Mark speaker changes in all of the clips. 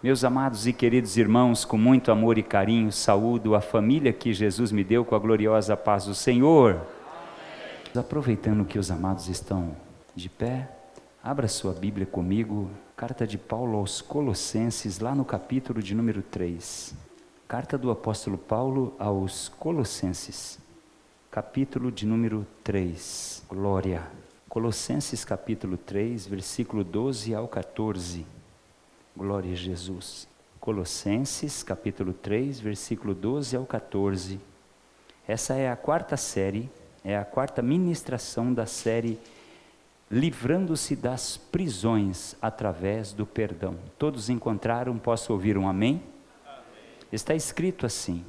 Speaker 1: Meus amados e queridos irmãos, com muito amor e carinho, saúdo a família que Jesus me deu com a gloriosa paz do Senhor. Amém. Aproveitando que os amados estão de pé, abra sua Bíblia comigo, carta de Paulo aos Colossenses, lá no capítulo de número 3. Carta do apóstolo Paulo aos Colossenses, capítulo de número 3. Glória. Colossenses capítulo 3, versículo 12 ao 14. Glória a Jesus. Colossenses, capítulo 3, versículo 12 ao 14. Essa é a quarta série, é a quarta ministração da série Livrando-se das prisões através do perdão. Todos encontraram? Posso ouvir um amém? amém. Está escrito assim: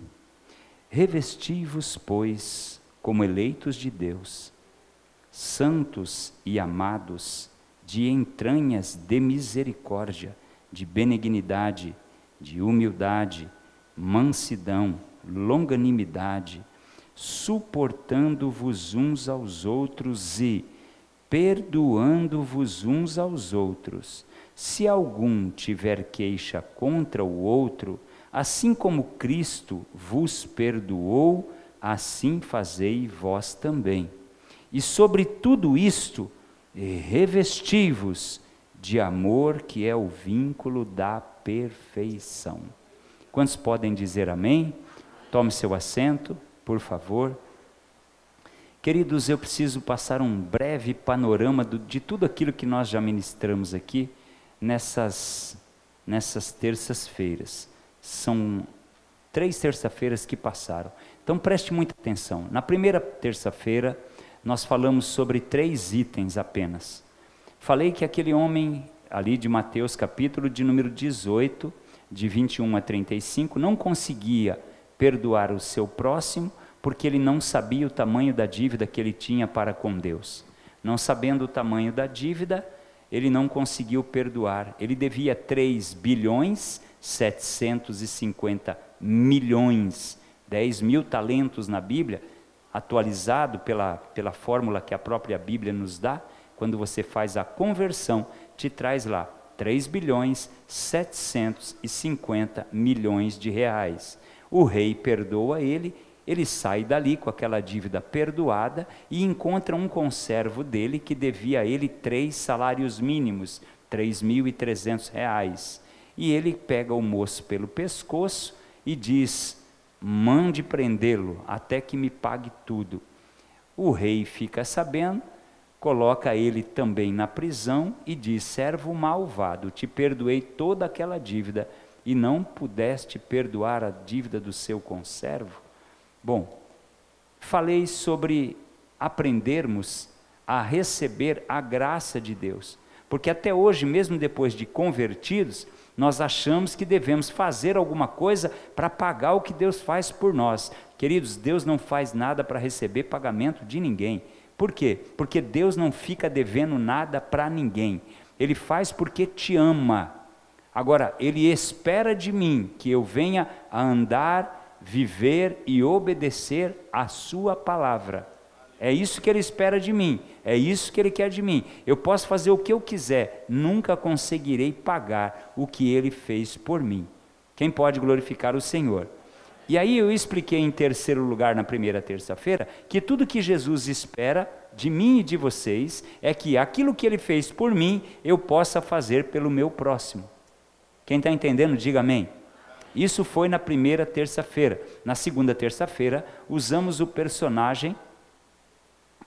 Speaker 1: Revesti-vos, pois, como eleitos de Deus, santos e amados, de entranhas de misericórdia de benignidade, de humildade, mansidão, longanimidade, suportando-vos uns aos outros e perdoando-vos uns aos outros. Se algum tiver queixa contra o outro, assim como Cristo vos perdoou, assim fazei vós também. E sobre tudo isto, revesti-vos de amor, que é o vínculo da perfeição. Quantos podem dizer amém? Tome seu assento, por favor. Queridos, eu preciso passar um breve panorama do, de tudo aquilo que nós já ministramos aqui nessas, nessas terças-feiras. São três terças-feiras que passaram. Então preste muita atenção. Na primeira terça-feira, nós falamos sobre três itens apenas. Falei que aquele homem ali de Mateus capítulo de número 18, de 21 a 35, não conseguia perdoar o seu próximo porque ele não sabia o tamanho da dívida que ele tinha para com Deus. Não sabendo o tamanho da dívida, ele não conseguiu perdoar. Ele devia 3 bilhões 750 milhões, 10 mil talentos na Bíblia, atualizado pela, pela fórmula que a própria Bíblia nos dá, quando você faz a conversão, te traz lá 3 bilhões 750 milhões de reais. O rei perdoa ele, ele sai dali com aquela dívida perdoada e encontra um conservo dele que devia a ele três salários mínimos, 3.300 reais. E ele pega o moço pelo pescoço e diz: mande prendê-lo até que me pague tudo. O rei fica sabendo, coloca ele também na prisão e diz: Servo malvado, te perdoei toda aquela dívida e não pudeste perdoar a dívida do seu conservo? Bom, falei sobre aprendermos a receber a graça de Deus, porque até hoje, mesmo depois de convertidos, nós achamos que devemos fazer alguma coisa para pagar o que Deus faz por nós. Queridos, Deus não faz nada para receber pagamento de ninguém. Por quê? Porque Deus não fica devendo nada para ninguém. Ele faz porque te ama. Agora, Ele espera de mim que eu venha a andar, viver e obedecer a Sua palavra. É isso que Ele espera de mim, é isso que Ele quer de mim. Eu posso fazer o que eu quiser, nunca conseguirei pagar o que Ele fez por mim. Quem pode glorificar o Senhor? E aí eu expliquei em terceiro lugar na primeira terça-feira que tudo que Jesus espera de mim e de vocês é que aquilo que ele fez por mim eu possa fazer pelo meu próximo. Quem está entendendo, diga amém. Isso foi na primeira terça-feira. Na segunda terça-feira, usamos o personagem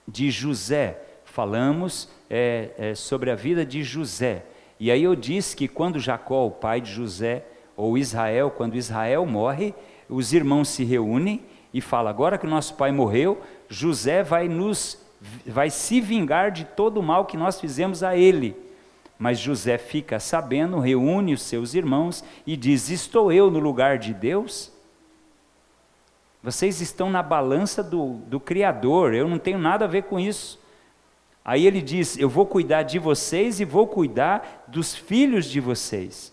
Speaker 1: de José. Falamos é, é, sobre a vida de José. E aí eu disse que quando Jacó, o pai de José, ou Israel, quando Israel morre, os irmãos se reúnem e falam: agora que o nosso pai morreu, José vai nos vai se vingar de todo o mal que nós fizemos a ele. Mas José fica sabendo, reúne os seus irmãos e diz: Estou eu no lugar de Deus? Vocês estão na balança do, do Criador, eu não tenho nada a ver com isso. Aí ele diz: Eu vou cuidar de vocês e vou cuidar dos filhos de vocês.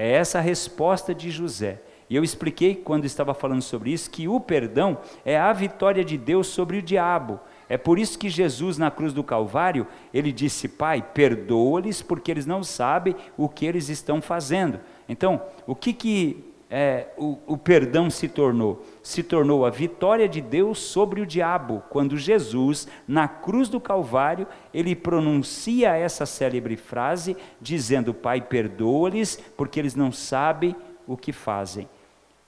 Speaker 1: É essa a resposta de José. E eu expliquei quando estava falando sobre isso que o perdão é a vitória de Deus sobre o diabo. É por isso que Jesus na cruz do Calvário, ele disse: "Pai, perdoa-lhes porque eles não sabem o que eles estão fazendo". Então, o que, que é, o, o perdão se tornou? Se tornou a vitória de Deus sobre o diabo, quando Jesus, na cruz do Calvário, ele pronuncia essa célebre frase, dizendo: Pai, perdoa-lhes, porque eles não sabem o que fazem.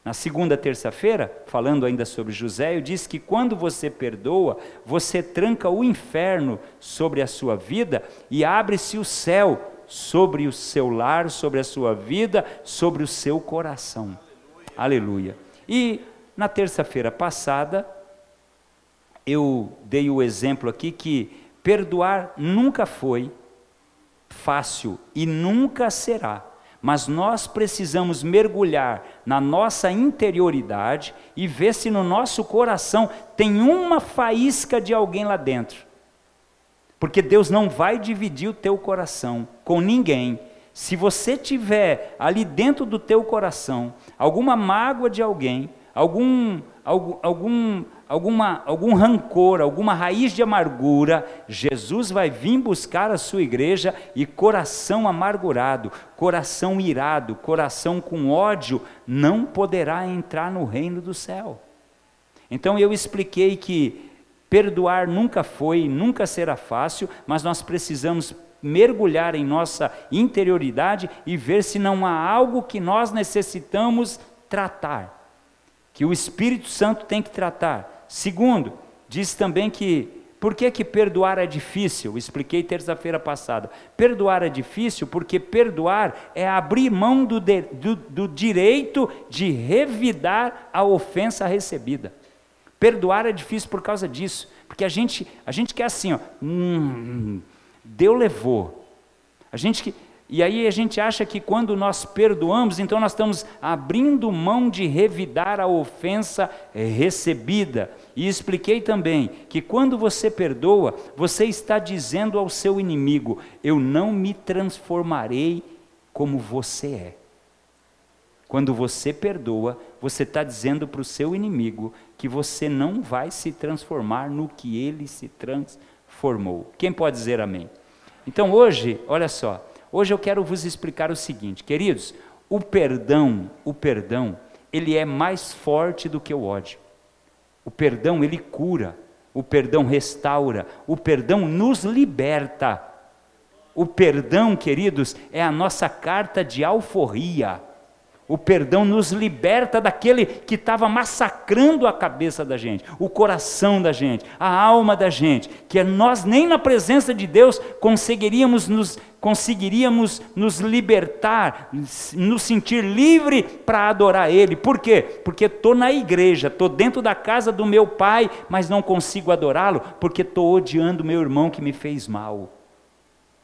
Speaker 1: Na segunda terça-feira, falando ainda sobre José, eu disse que quando você perdoa, você tranca o inferno sobre a sua vida e abre-se o céu sobre o seu lar, sobre a sua vida, sobre o seu coração. Aleluia. E na terça-feira passada, eu dei o exemplo aqui que perdoar nunca foi fácil e nunca será. Mas nós precisamos mergulhar na nossa interioridade e ver se no nosso coração tem uma faísca de alguém lá dentro porque Deus não vai dividir o teu coração com ninguém. Se você tiver ali dentro do teu coração alguma mágoa de alguém, algum, algum, algum, alguma, algum rancor, alguma raiz de amargura, Jesus vai vir buscar a sua igreja e coração amargurado, coração irado, coração com ódio, não poderá entrar no reino do céu. Então eu expliquei que Perdoar nunca foi, nunca será fácil, mas nós precisamos mergulhar em nossa interioridade e ver se não há algo que nós necessitamos tratar, que o Espírito Santo tem que tratar. Segundo, diz também que por que, que perdoar é difícil? expliquei terça-feira passada. Perdoar é difícil porque perdoar é abrir mão do, de, do, do direito de revidar a ofensa recebida. Perdoar é difícil por causa disso, porque a gente, a gente quer assim, ó, hum, Deus levou. A gente que, e aí a gente acha que quando nós perdoamos, então nós estamos abrindo mão de revidar a ofensa recebida. E expliquei também que quando você perdoa, você está dizendo ao seu inimigo: Eu não me transformarei como você é. Quando você perdoa, você está dizendo para o seu inimigo que você não vai se transformar no que ele se transformou. Quem pode dizer amém? Então hoje, olha só, hoje eu quero vos explicar o seguinte, queridos, o perdão, o perdão, ele é mais forte do que o ódio. O perdão ele cura, o perdão restaura, o perdão nos liberta. O perdão, queridos, é a nossa carta de alforria. O perdão nos liberta daquele que estava massacrando a cabeça da gente, o coração da gente, a alma da gente, que nós nem na presença de Deus conseguiríamos nos, conseguiríamos nos libertar, nos sentir livre para adorar Ele. Por quê? Porque estou na igreja, estou dentro da casa do meu pai, mas não consigo adorá-lo, porque estou odiando meu irmão que me fez mal.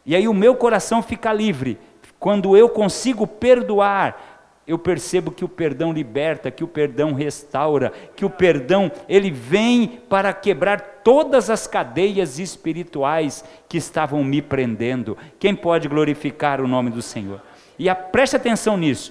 Speaker 1: E aí o meu coração fica livre quando eu consigo perdoar eu percebo que o perdão liberta, que o perdão restaura, que o perdão ele vem para quebrar todas as cadeias espirituais que estavam me prendendo. Quem pode glorificar o nome do Senhor? E a, preste atenção nisso.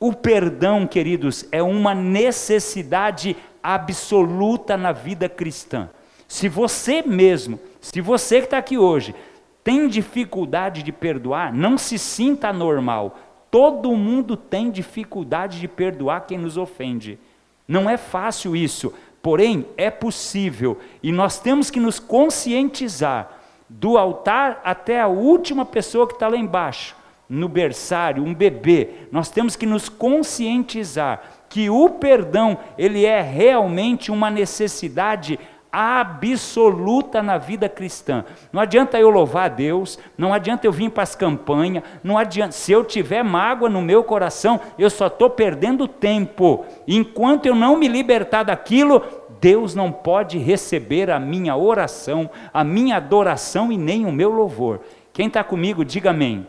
Speaker 1: O perdão, queridos, é uma necessidade absoluta na vida cristã. Se você mesmo, se você que está aqui hoje, tem dificuldade de perdoar, não se sinta normal Todo mundo tem dificuldade de perdoar quem nos ofende. Não é fácil isso, porém é possível e nós temos que nos conscientizar do altar até a última pessoa que está lá embaixo, no berçário, um bebê. Nós temos que nos conscientizar que o perdão ele é realmente uma necessidade absoluta na vida cristã. Não adianta eu louvar a Deus, não adianta eu vir para as campanhas, não adianta. Se eu tiver mágoa no meu coração, eu só estou perdendo tempo. Enquanto eu não me libertar daquilo, Deus não pode receber a minha oração, a minha adoração e nem o meu louvor. Quem está comigo, diga amém.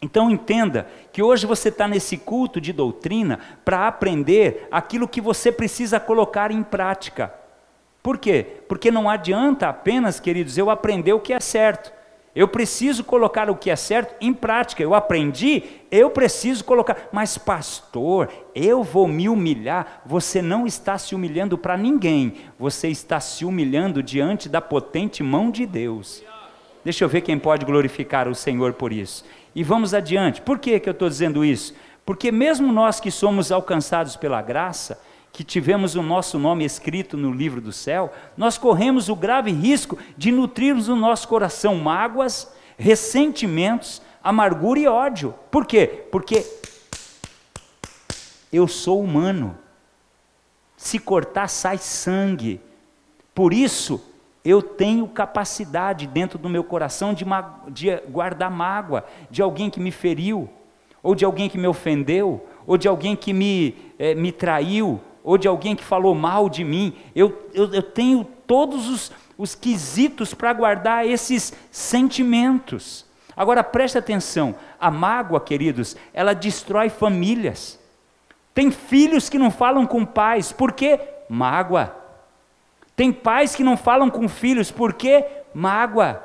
Speaker 1: Então entenda que hoje você está nesse culto de doutrina para aprender aquilo que você precisa colocar em prática. Por quê? Porque não adianta apenas, queridos, eu aprender o que é certo. Eu preciso colocar o que é certo em prática. Eu aprendi, eu preciso colocar. Mas, pastor, eu vou me humilhar. Você não está se humilhando para ninguém. Você está se humilhando diante da potente mão de Deus. Deixa eu ver quem pode glorificar o Senhor por isso. e vamos adiante. Por que, que eu estou dizendo isso? Porque mesmo nós que somos alcançados pela graça, que tivemos o nosso nome escrito no livro do céu, nós corremos o grave risco de nutrirmos no nosso coração mágoas, ressentimentos, amargura e ódio. Por quê? Porque eu sou humano. Se cortar, sai sangue. Por isso, eu tenho capacidade dentro do meu coração de, de, guardar mágoa de alguém que me feriu, ou de alguém que me ofendeu, ou de alguém que me, eh, me traiu, ou de alguém que falou mal de mim. Eu, eu, eu tenho todos os, os quesitos para guardar esses sentimentos. Agora preste atenção: a mágoa, queridos, ela destrói famílias. Tem filhos que não falam com pais, por quê? Mágoa. Tem pais que não falam com filhos, por quê? Mágoa.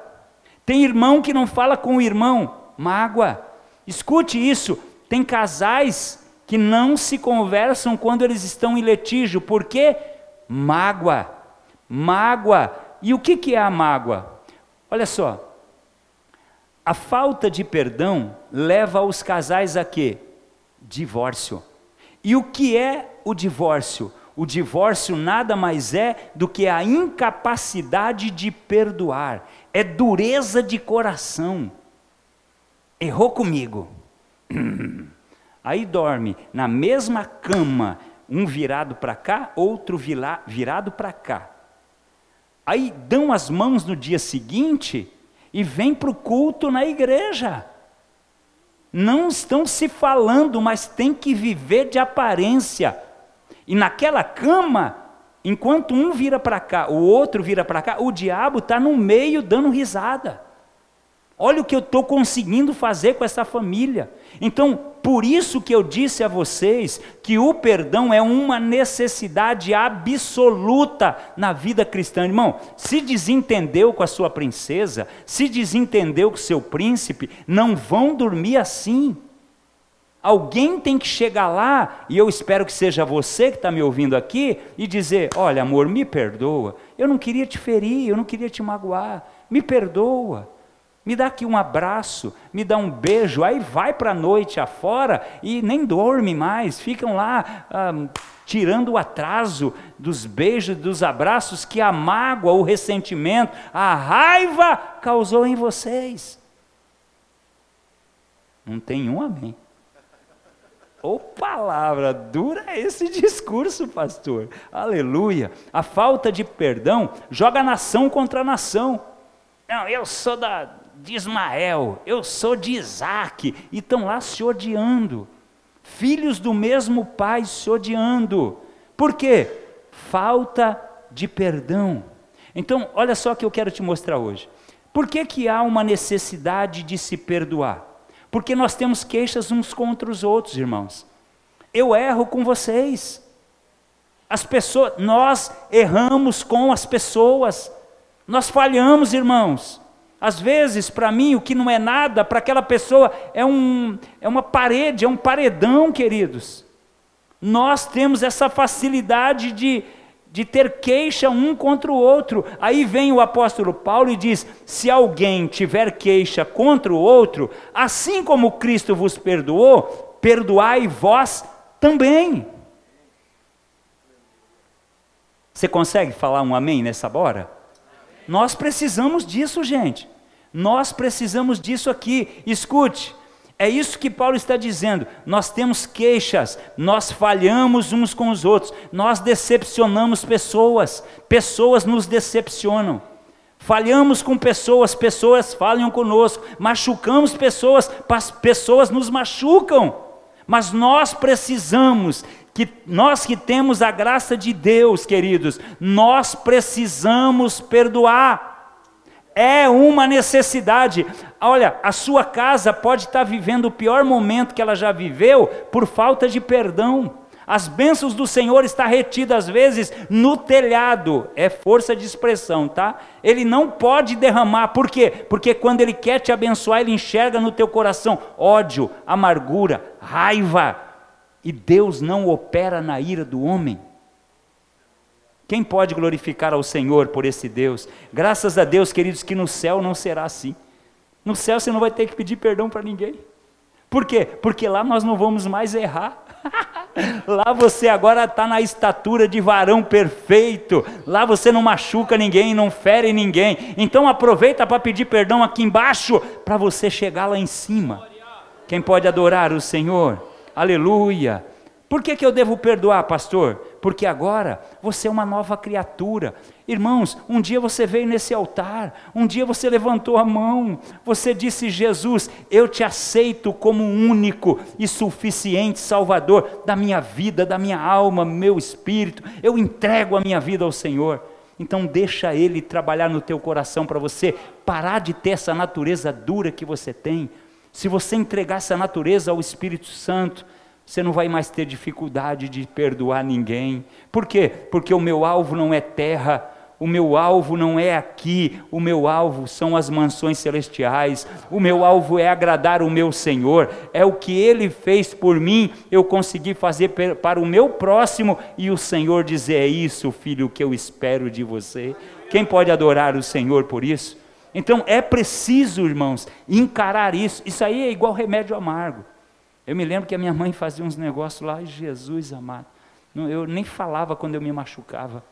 Speaker 1: Tem irmão que não fala com o irmão, mágoa. Escute isso: tem casais que não se conversam quando eles estão em litígio, por quê? Mágoa. Mágoa. E o que, que é a mágoa? Olha só, a falta de perdão leva os casais a quê? Divórcio. E o que é o divórcio? O divórcio nada mais é do que a incapacidade de perdoar, é dureza de coração. Errou comigo. Aí dorme na mesma cama, um virado para cá, outro virado para cá. Aí dão as mãos no dia seguinte e vêm para o culto na igreja não estão se falando, mas tem que viver de aparência. E naquela cama, enquanto um vira para cá, o outro vira para cá, o diabo está no meio dando risada. Olha o que eu estou conseguindo fazer com essa família. Então, por isso que eu disse a vocês que o perdão é uma necessidade absoluta na vida cristã. Irmão, se desentendeu com a sua princesa, se desentendeu com o seu príncipe, não vão dormir assim. Alguém tem que chegar lá, e eu espero que seja você que está me ouvindo aqui, e dizer: Olha, amor, me perdoa. Eu não queria te ferir, eu não queria te magoar. Me perdoa. Me dá aqui um abraço, me dá um beijo, aí vai para a noite afora e nem dorme mais, ficam lá ah, tirando o atraso dos beijos, dos abraços que a mágoa, o ressentimento, a raiva causou em vocês. Não tem um amém. Ô oh, palavra dura esse discurso, pastor. Aleluia. A falta de perdão joga nação contra nação. Não, eu sou da, de Ismael, eu sou de Isaac, e estão lá se odiando. Filhos do mesmo pai se odiando. Por quê? Falta de perdão. Então, olha só o que eu quero te mostrar hoje. Por que, que há uma necessidade de se perdoar? Porque nós temos queixas uns contra os outros, irmãos. Eu erro com vocês. As pessoas, nós erramos com as pessoas. Nós falhamos, irmãos. Às vezes, para mim, o que não é nada, para aquela pessoa é, um, é uma parede, é um paredão, queridos. Nós temos essa facilidade de, de ter queixa um contra o outro. Aí vem o apóstolo Paulo e diz: se alguém tiver queixa contra o outro, assim como Cristo vos perdoou, perdoai vós também. Você consegue falar um amém nessa hora? Nós precisamos disso, gente. Nós precisamos disso aqui. Escute, é isso que Paulo está dizendo. Nós temos queixas, nós falhamos uns com os outros, nós decepcionamos pessoas, pessoas nos decepcionam. Falhamos com pessoas, pessoas falham conosco, machucamos pessoas, pessoas nos machucam. Mas nós precisamos que nós que temos a graça de Deus, queridos, nós precisamos perdoar é uma necessidade. Olha, a sua casa pode estar vivendo o pior momento que ela já viveu por falta de perdão. As bênçãos do Senhor estão retidas às vezes no telhado, é força de expressão, tá? Ele não pode derramar, por quê? Porque quando ele quer te abençoar, ele enxerga no teu coração ódio, amargura, raiva, e Deus não opera na ira do homem. Quem pode glorificar ao Senhor por esse Deus? Graças a Deus, queridos, que no céu não será assim. No céu você não vai ter que pedir perdão para ninguém. Por quê? Porque lá nós não vamos mais errar. Lá você agora está na estatura de varão perfeito. Lá você não machuca ninguém, não fere ninguém. Então aproveita para pedir perdão aqui embaixo, para você chegar lá em cima. Quem pode adorar o Senhor? Aleluia. Por que, que eu devo perdoar, pastor? Porque agora você é uma nova criatura. Irmãos, um dia você veio nesse altar, um dia você levantou a mão, você disse: Jesus, eu te aceito como único e suficiente Salvador da minha vida, da minha alma, meu espírito. Eu entrego a minha vida ao Senhor. Então deixa Ele trabalhar no teu coração para você parar de ter essa natureza dura que você tem. Se você entregar essa natureza ao Espírito Santo, você não vai mais ter dificuldade de perdoar ninguém. Por quê? Porque o meu alvo não é terra, o meu alvo não é aqui, o meu alvo são as mansões celestiais, o meu alvo é agradar o meu Senhor, é o que Ele fez por mim, eu consegui fazer para o meu próximo e o Senhor dizer: É isso, filho, que eu espero de você. Quem pode adorar o Senhor por isso? Então é preciso, irmãos, encarar isso. Isso aí é igual remédio amargo. Eu me lembro que a minha mãe fazia uns negócios lá, Jesus amado. Eu nem falava quando eu me machucava.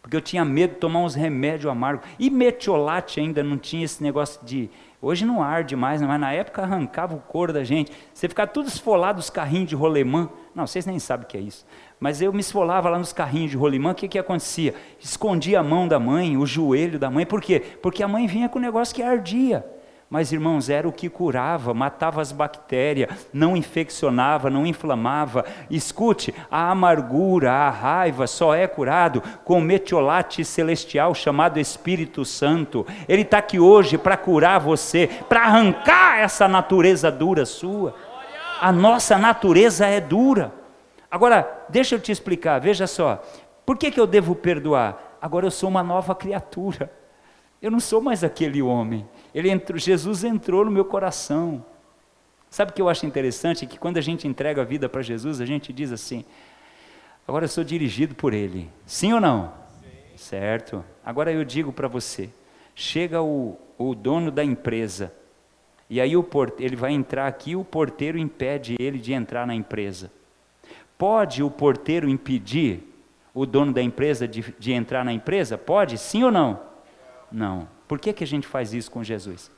Speaker 1: Porque eu tinha medo de tomar uns remédios amargos. E metiolate ainda não tinha esse negócio de. Hoje não arde mais, mas na época arrancava o couro da gente. Você ficava tudo esfolado os carrinhos de rolemã. Não, vocês nem sabem o que é isso. Mas eu me esfolava lá nos carrinhos de rolimã, o que, que acontecia? Escondia a mão da mãe, o joelho da mãe, por quê? Porque a mãe vinha com um negócio que ardia. Mas, irmãos, era o que curava, matava as bactérias, não infeccionava, não inflamava. Escute, a amargura, a raiva só é curado com o metiolate celestial chamado Espírito Santo. Ele está aqui hoje para curar você, para arrancar essa natureza dura sua. A nossa natureza é dura. Agora, deixa eu te explicar, veja só. Por que, que eu devo perdoar? Agora eu sou uma nova criatura. Eu não sou mais aquele homem. Ele entrou, Jesus entrou no meu coração. Sabe o que eu acho interessante? Que quando a gente entrega a vida para Jesus, a gente diz assim: agora eu sou dirigido por Ele. Sim ou não? Sim. Certo. Agora eu digo para você: chega o, o dono da empresa, e aí o ele vai entrar aqui, o porteiro impede ele de entrar na empresa. Pode o porteiro impedir o dono da empresa de, de entrar na empresa? Pode? Sim ou não? Não. Por que, que a gente faz isso com Jesus?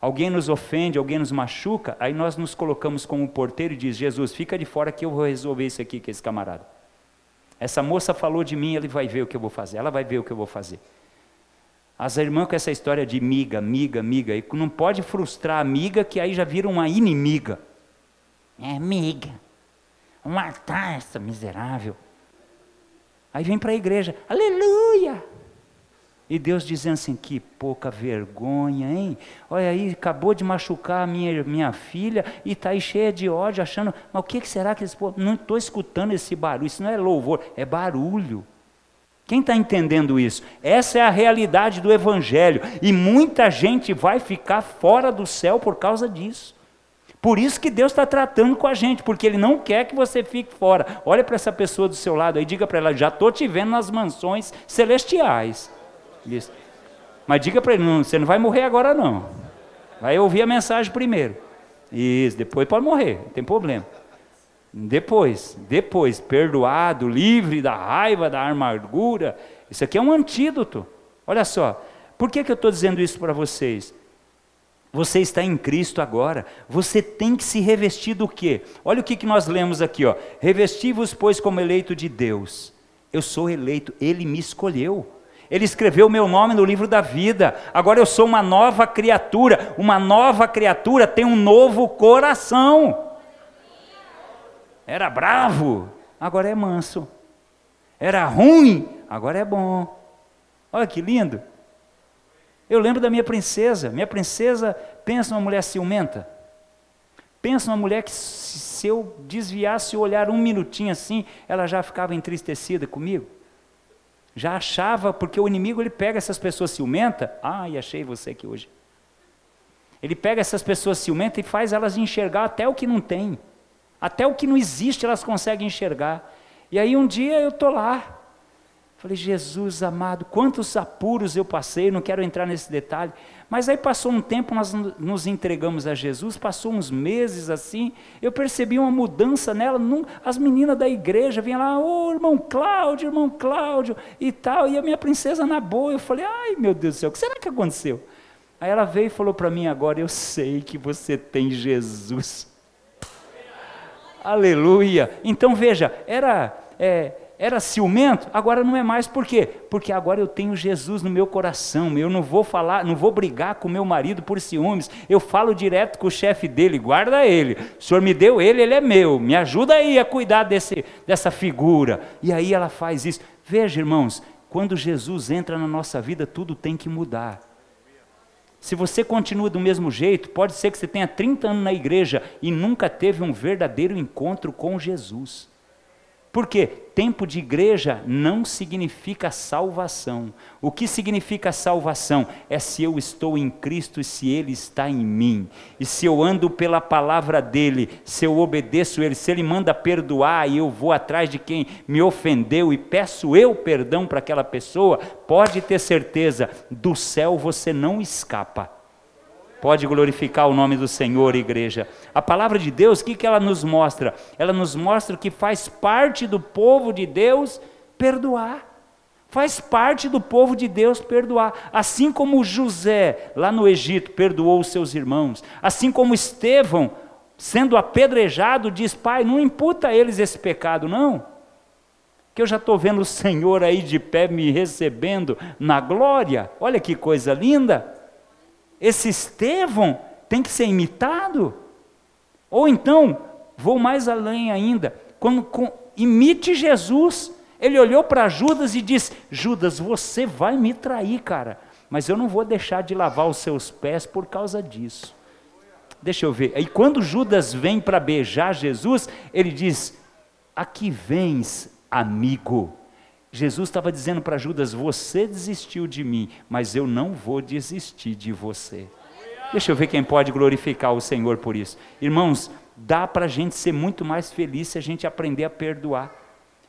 Speaker 1: Alguém nos ofende, alguém nos machuca, aí nós nos colocamos como porteiro e diz: Jesus, fica de fora que eu vou resolver isso aqui com esse camarada. Essa moça falou de mim, ele vai ver o que eu vou fazer, ela vai ver o que eu vou fazer. As irmãs com essa história de miga, miga, miga, e não pode frustrar a amiga que aí já vira uma inimiga. É amiga, matar essa miserável. Aí vem para a igreja, aleluia! E Deus dizendo assim: que pouca vergonha, hein? Olha aí, acabou de machucar a minha, minha filha e está aí cheia de ódio, achando, mas o que, que será que esse povo. Não estou escutando esse barulho, isso não é louvor, é barulho. Quem está entendendo isso? Essa é a realidade do Evangelho. E muita gente vai ficar fora do céu por causa disso. Por isso que Deus está tratando com a gente, porque Ele não quer que você fique fora. Olha para essa pessoa do seu lado aí, diga para ela: já estou te vendo nas mansões celestiais. Isso. Mas diga para ele, não, você não vai morrer agora não. Vai ouvir a mensagem primeiro. Isso, depois pode morrer, não tem problema. Depois, depois, perdoado, livre da raiva, da amargura. Isso aqui é um antídoto. Olha só, por que, que eu estou dizendo isso para vocês? Você está em Cristo agora. Você tem que se revestir do quê? Olha o que, que nós lemos aqui, ó. Revesti-vos, pois, como eleito de Deus. Eu sou eleito, Ele me escolheu. Ele escreveu meu nome no livro da vida. Agora eu sou uma nova criatura. Uma nova criatura tem um novo coração. Era bravo, agora é manso. Era ruim, agora é bom. Olha que lindo. Eu lembro da minha princesa. Minha princesa, pensa numa mulher ciumenta. Pensa numa mulher que, se eu desviasse o olhar um minutinho assim, ela já ficava entristecida comigo já achava, porque o inimigo ele pega essas pessoas ciumentas, ai, achei você aqui hoje. Ele pega essas pessoas ciumentas e faz elas enxergar até o que não tem. Até o que não existe elas conseguem enxergar. E aí um dia eu estou lá, Falei, Jesus amado, quantos apuros eu passei, não quero entrar nesse detalhe. Mas aí passou um tempo, nós nos entregamos a Jesus, passou uns meses assim, eu percebi uma mudança nela. as meninas da igreja vinham lá, ô oh, irmão Cláudio, irmão Cláudio e tal, e a minha princesa na boa. Eu falei, ai meu Deus do céu, o que será que aconteceu? Aí ela veio e falou para mim agora, eu sei que você tem Jesus. Aleluia. Então veja, era. É, era ciumento, agora não é mais, por quê? Porque agora eu tenho Jesus no meu coração, eu não vou falar, não vou brigar com meu marido por ciúmes, eu falo direto com o chefe dele, guarda ele, o senhor me deu ele, ele é meu, me ajuda aí a cuidar desse, dessa figura, e aí ela faz isso, veja irmãos, quando Jesus entra na nossa vida, tudo tem que mudar, se você continua do mesmo jeito, pode ser que você tenha 30 anos na igreja e nunca teve um verdadeiro encontro com Jesus. Porque tempo de igreja não significa salvação. O que significa salvação? É se eu estou em Cristo e se Ele está em mim. E se eu ando pela palavra dEle, se eu obedeço Ele, se Ele manda perdoar e eu vou atrás de quem me ofendeu e peço eu perdão para aquela pessoa, pode ter certeza, do céu você não escapa. Pode glorificar o nome do Senhor, igreja. A palavra de Deus, o que, que ela nos mostra? Ela nos mostra que faz parte do povo de Deus perdoar. Faz parte do povo de Deus perdoar. Assim como José, lá no Egito, perdoou os seus irmãos. Assim como Estevão, sendo apedrejado, diz: Pai, não imputa a eles esse pecado, não. Que eu já estou vendo o Senhor aí de pé me recebendo na glória. Olha que coisa linda. Esse Estevão tem que ser imitado? Ou então, vou mais além ainda, quando com, imite Jesus. Ele olhou para Judas e disse: Judas, você vai me trair, cara, mas eu não vou deixar de lavar os seus pés por causa disso. Deixa eu ver. Aí quando Judas vem para beijar Jesus, ele diz: Aqui vens, amigo. Jesus estava dizendo para Judas: Você desistiu de mim, mas eu não vou desistir de você. Deixa eu ver quem pode glorificar o Senhor por isso. Irmãos, dá para a gente ser muito mais feliz se a gente aprender a perdoar.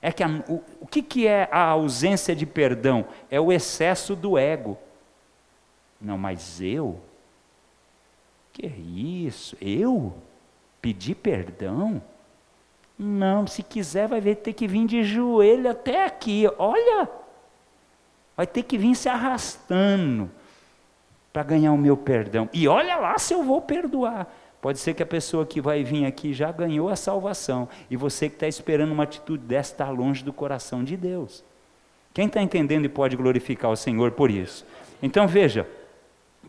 Speaker 1: É que a, o, o que, que é a ausência de perdão? É o excesso do ego. Não, mas eu? Que isso? Eu? Pedir perdão? Não, se quiser vai ter que vir de joelho até aqui. Olha, vai ter que vir se arrastando para ganhar o meu perdão. E olha lá se eu vou perdoar. Pode ser que a pessoa que vai vir aqui já ganhou a salvação. E você que está esperando uma atitude dessa está longe do coração de Deus. Quem está entendendo e pode glorificar o Senhor por isso? Então veja,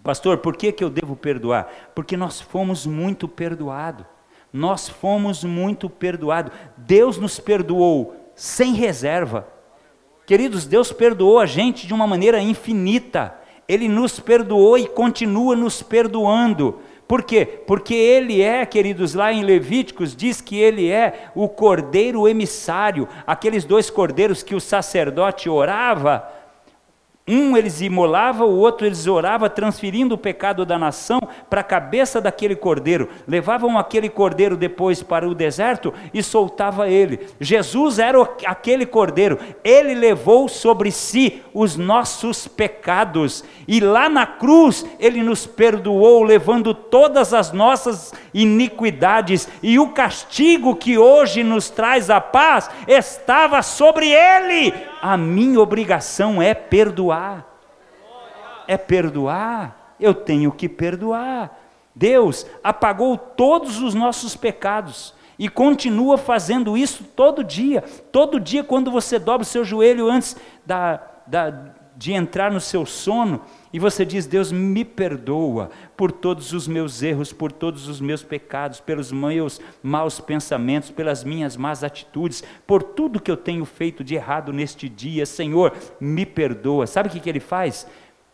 Speaker 1: pastor, por que, que eu devo perdoar? Porque nós fomos muito perdoados nós fomos muito perdoados. Deus nos perdoou sem reserva. Queridos, Deus perdoou a gente de uma maneira infinita. Ele nos perdoou e continua nos perdoando. Por quê? Porque ele é, queridos, lá em Levíticos, diz que ele é o cordeiro emissário, aqueles dois cordeiros que o sacerdote orava um eles imolavam, o outro eles oravam, transferindo o pecado da nação para a cabeça daquele cordeiro. Levavam aquele cordeiro depois para o deserto e soltava ele. Jesus era aquele cordeiro. Ele levou sobre si os nossos pecados. E lá na cruz ele nos perdoou, levando todas as nossas iniquidades. E o castigo que hoje nos traz a paz estava sobre ele. A minha obrigação é perdoar é perdoar, eu tenho que perdoar. Deus apagou todos os nossos pecados e continua fazendo isso todo dia. Todo dia, quando você dobra o seu joelho antes da, da, de entrar no seu sono, e você diz: Deus me perdoa por todos os meus erros, por todos os meus pecados, pelos meus maus pensamentos, pelas minhas más atitudes, por tudo que eu tenho feito de errado neste dia, Senhor, me perdoa. Sabe o que, que ele faz?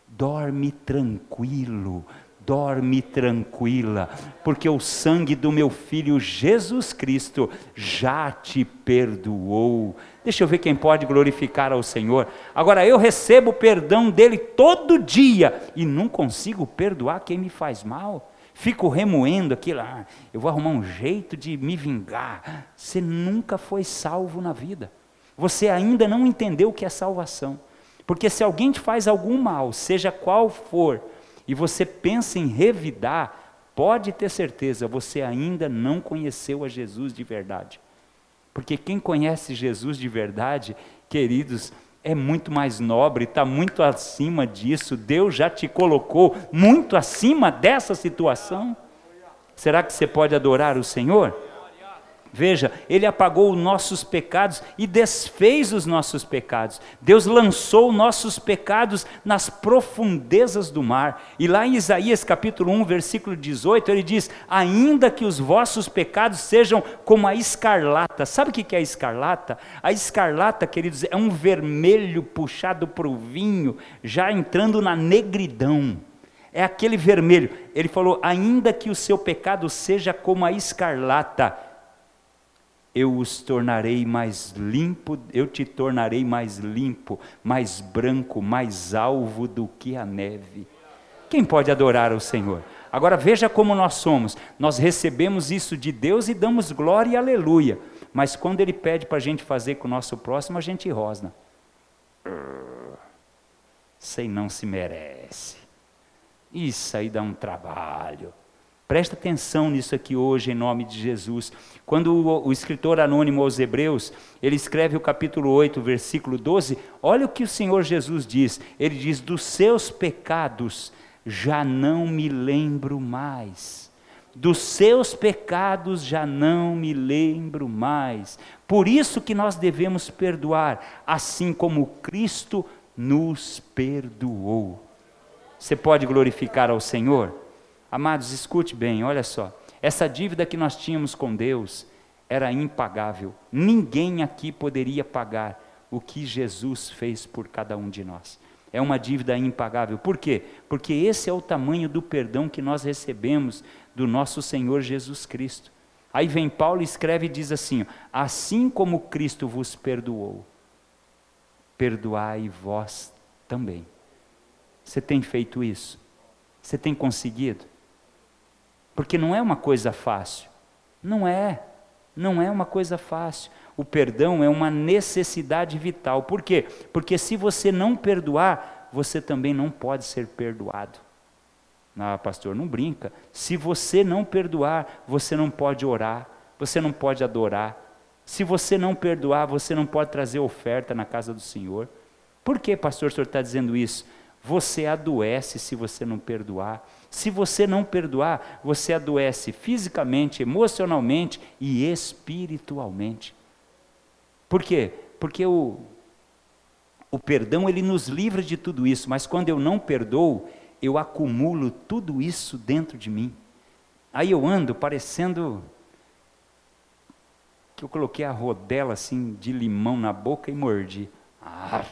Speaker 1: Dorme tranquilo, dorme tranquila, porque o sangue do meu filho Jesus Cristo já te perdoou. Deixa eu ver quem pode glorificar ao Senhor. Agora eu recebo o perdão dele todo dia e não consigo perdoar quem me faz mal. Fico remoendo aquilo, ah, eu vou arrumar um jeito de me vingar. Você nunca foi salvo na vida. Você ainda não entendeu o que é salvação. Porque se alguém te faz algum mal, seja qual for, e você pensa em revidar, pode ter certeza, você ainda não conheceu a Jesus de verdade. Porque quem conhece Jesus de verdade, queridos, é muito mais nobre, está muito acima disso. Deus já te colocou muito acima dessa situação. Será que você pode adorar o Senhor? Veja, Ele apagou os nossos pecados e desfez os nossos pecados. Deus lançou nossos pecados nas profundezas do mar. E lá em Isaías capítulo 1, versículo 18, ele diz: Ainda que os vossos pecados sejam como a escarlata. Sabe o que é a escarlata? A escarlata, queridos, é um vermelho puxado para o vinho, já entrando na negridão é aquele vermelho. Ele falou: ainda que o seu pecado seja como a escarlata, eu os tornarei mais limpo, eu te tornarei mais limpo, mais branco, mais alvo do que a neve. Quem pode adorar o Senhor? Agora veja como nós somos. Nós recebemos isso de Deus e damos glória e aleluia. Mas quando Ele pede para a gente fazer com o nosso próximo, a gente rosna. Sei não se merece. Isso aí dá um trabalho. Presta atenção nisso aqui hoje, em nome de Jesus. Quando o, escritor anônimo aos Hebreus, ele escreve o capítulo 8, versículo 12, olha o que o Senhor Jesus diz. Ele diz: Dos seus pecados já não me lembro mais. Dos seus pecados já não me lembro mais. Por isso que nós devemos perdoar, assim como Cristo nos perdoou. Você pode glorificar ao Senhor? Amados, escute bem, olha só. Essa dívida que nós tínhamos com Deus era impagável. Ninguém aqui poderia pagar o que Jesus fez por cada um de nós. É uma dívida impagável. Por quê? Porque esse é o tamanho do perdão que nós recebemos do nosso Senhor Jesus Cristo. Aí vem Paulo e escreve e diz assim: Assim como Cristo vos perdoou, perdoai vós também. Você tem feito isso? Você tem conseguido? Porque não é uma coisa fácil. Não é. Não é uma coisa fácil. O perdão é uma necessidade vital. Por quê? Porque se você não perdoar, você também não pode ser perdoado. Ah, pastor, não brinca. Se você não perdoar, você não pode orar, você não pode adorar. Se você não perdoar, você não pode trazer oferta na casa do Senhor. Por que, pastor, o senhor está dizendo isso? Você adoece se você não perdoar. Se você não perdoar, você adoece fisicamente, emocionalmente e espiritualmente. Por quê? Porque o, o perdão ele nos livra de tudo isso, mas quando eu não perdoo, eu acumulo tudo isso dentro de mim. Aí eu ando parecendo que eu coloquei a rodela assim de limão na boca e mordi. Ah,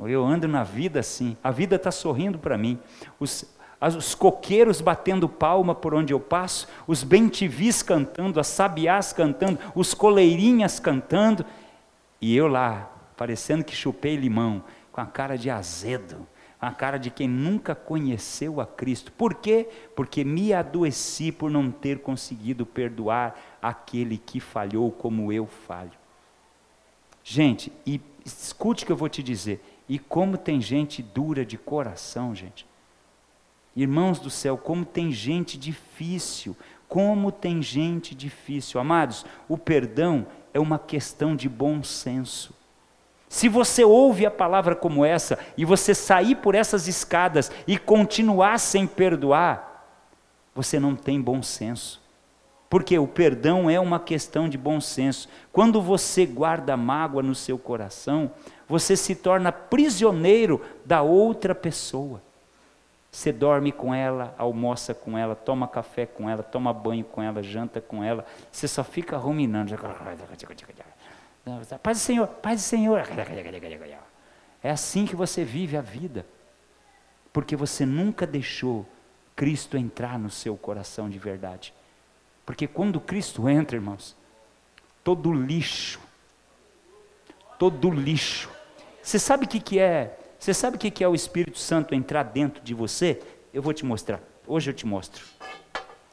Speaker 1: eu ando na vida assim, a vida está sorrindo para mim. Os, os coqueiros batendo palma por onde eu passo, os bentivis cantando, as sabiás cantando, os coleirinhas cantando, e eu lá, parecendo que chupei limão, com a cara de azedo, com a cara de quem nunca conheceu a Cristo. Por quê? Porque me adoeci por não ter conseguido perdoar aquele que falhou como eu falho. Gente, e escute o que eu vou te dizer. E como tem gente dura de coração, gente. Irmãos do céu, como tem gente difícil, como tem gente difícil. Amados, o perdão é uma questão de bom senso. Se você ouve a palavra como essa e você sair por essas escadas e continuar sem perdoar, você não tem bom senso. Porque o perdão é uma questão de bom senso. Quando você guarda mágoa no seu coração, você se torna prisioneiro da outra pessoa. Você dorme com ela, almoça com ela, toma café com ela, toma banho com ela, janta com ela. Você só fica ruminando. Paz do Senhor, paz do Senhor. É assim que você vive a vida. Porque você nunca deixou Cristo entrar no seu coração de verdade. Porque quando Cristo entra, irmãos, todo lixo, todo lixo. Você sabe o que, que é você sabe o que é o Espírito Santo entrar dentro de você? Eu vou te mostrar. Hoje eu te mostro.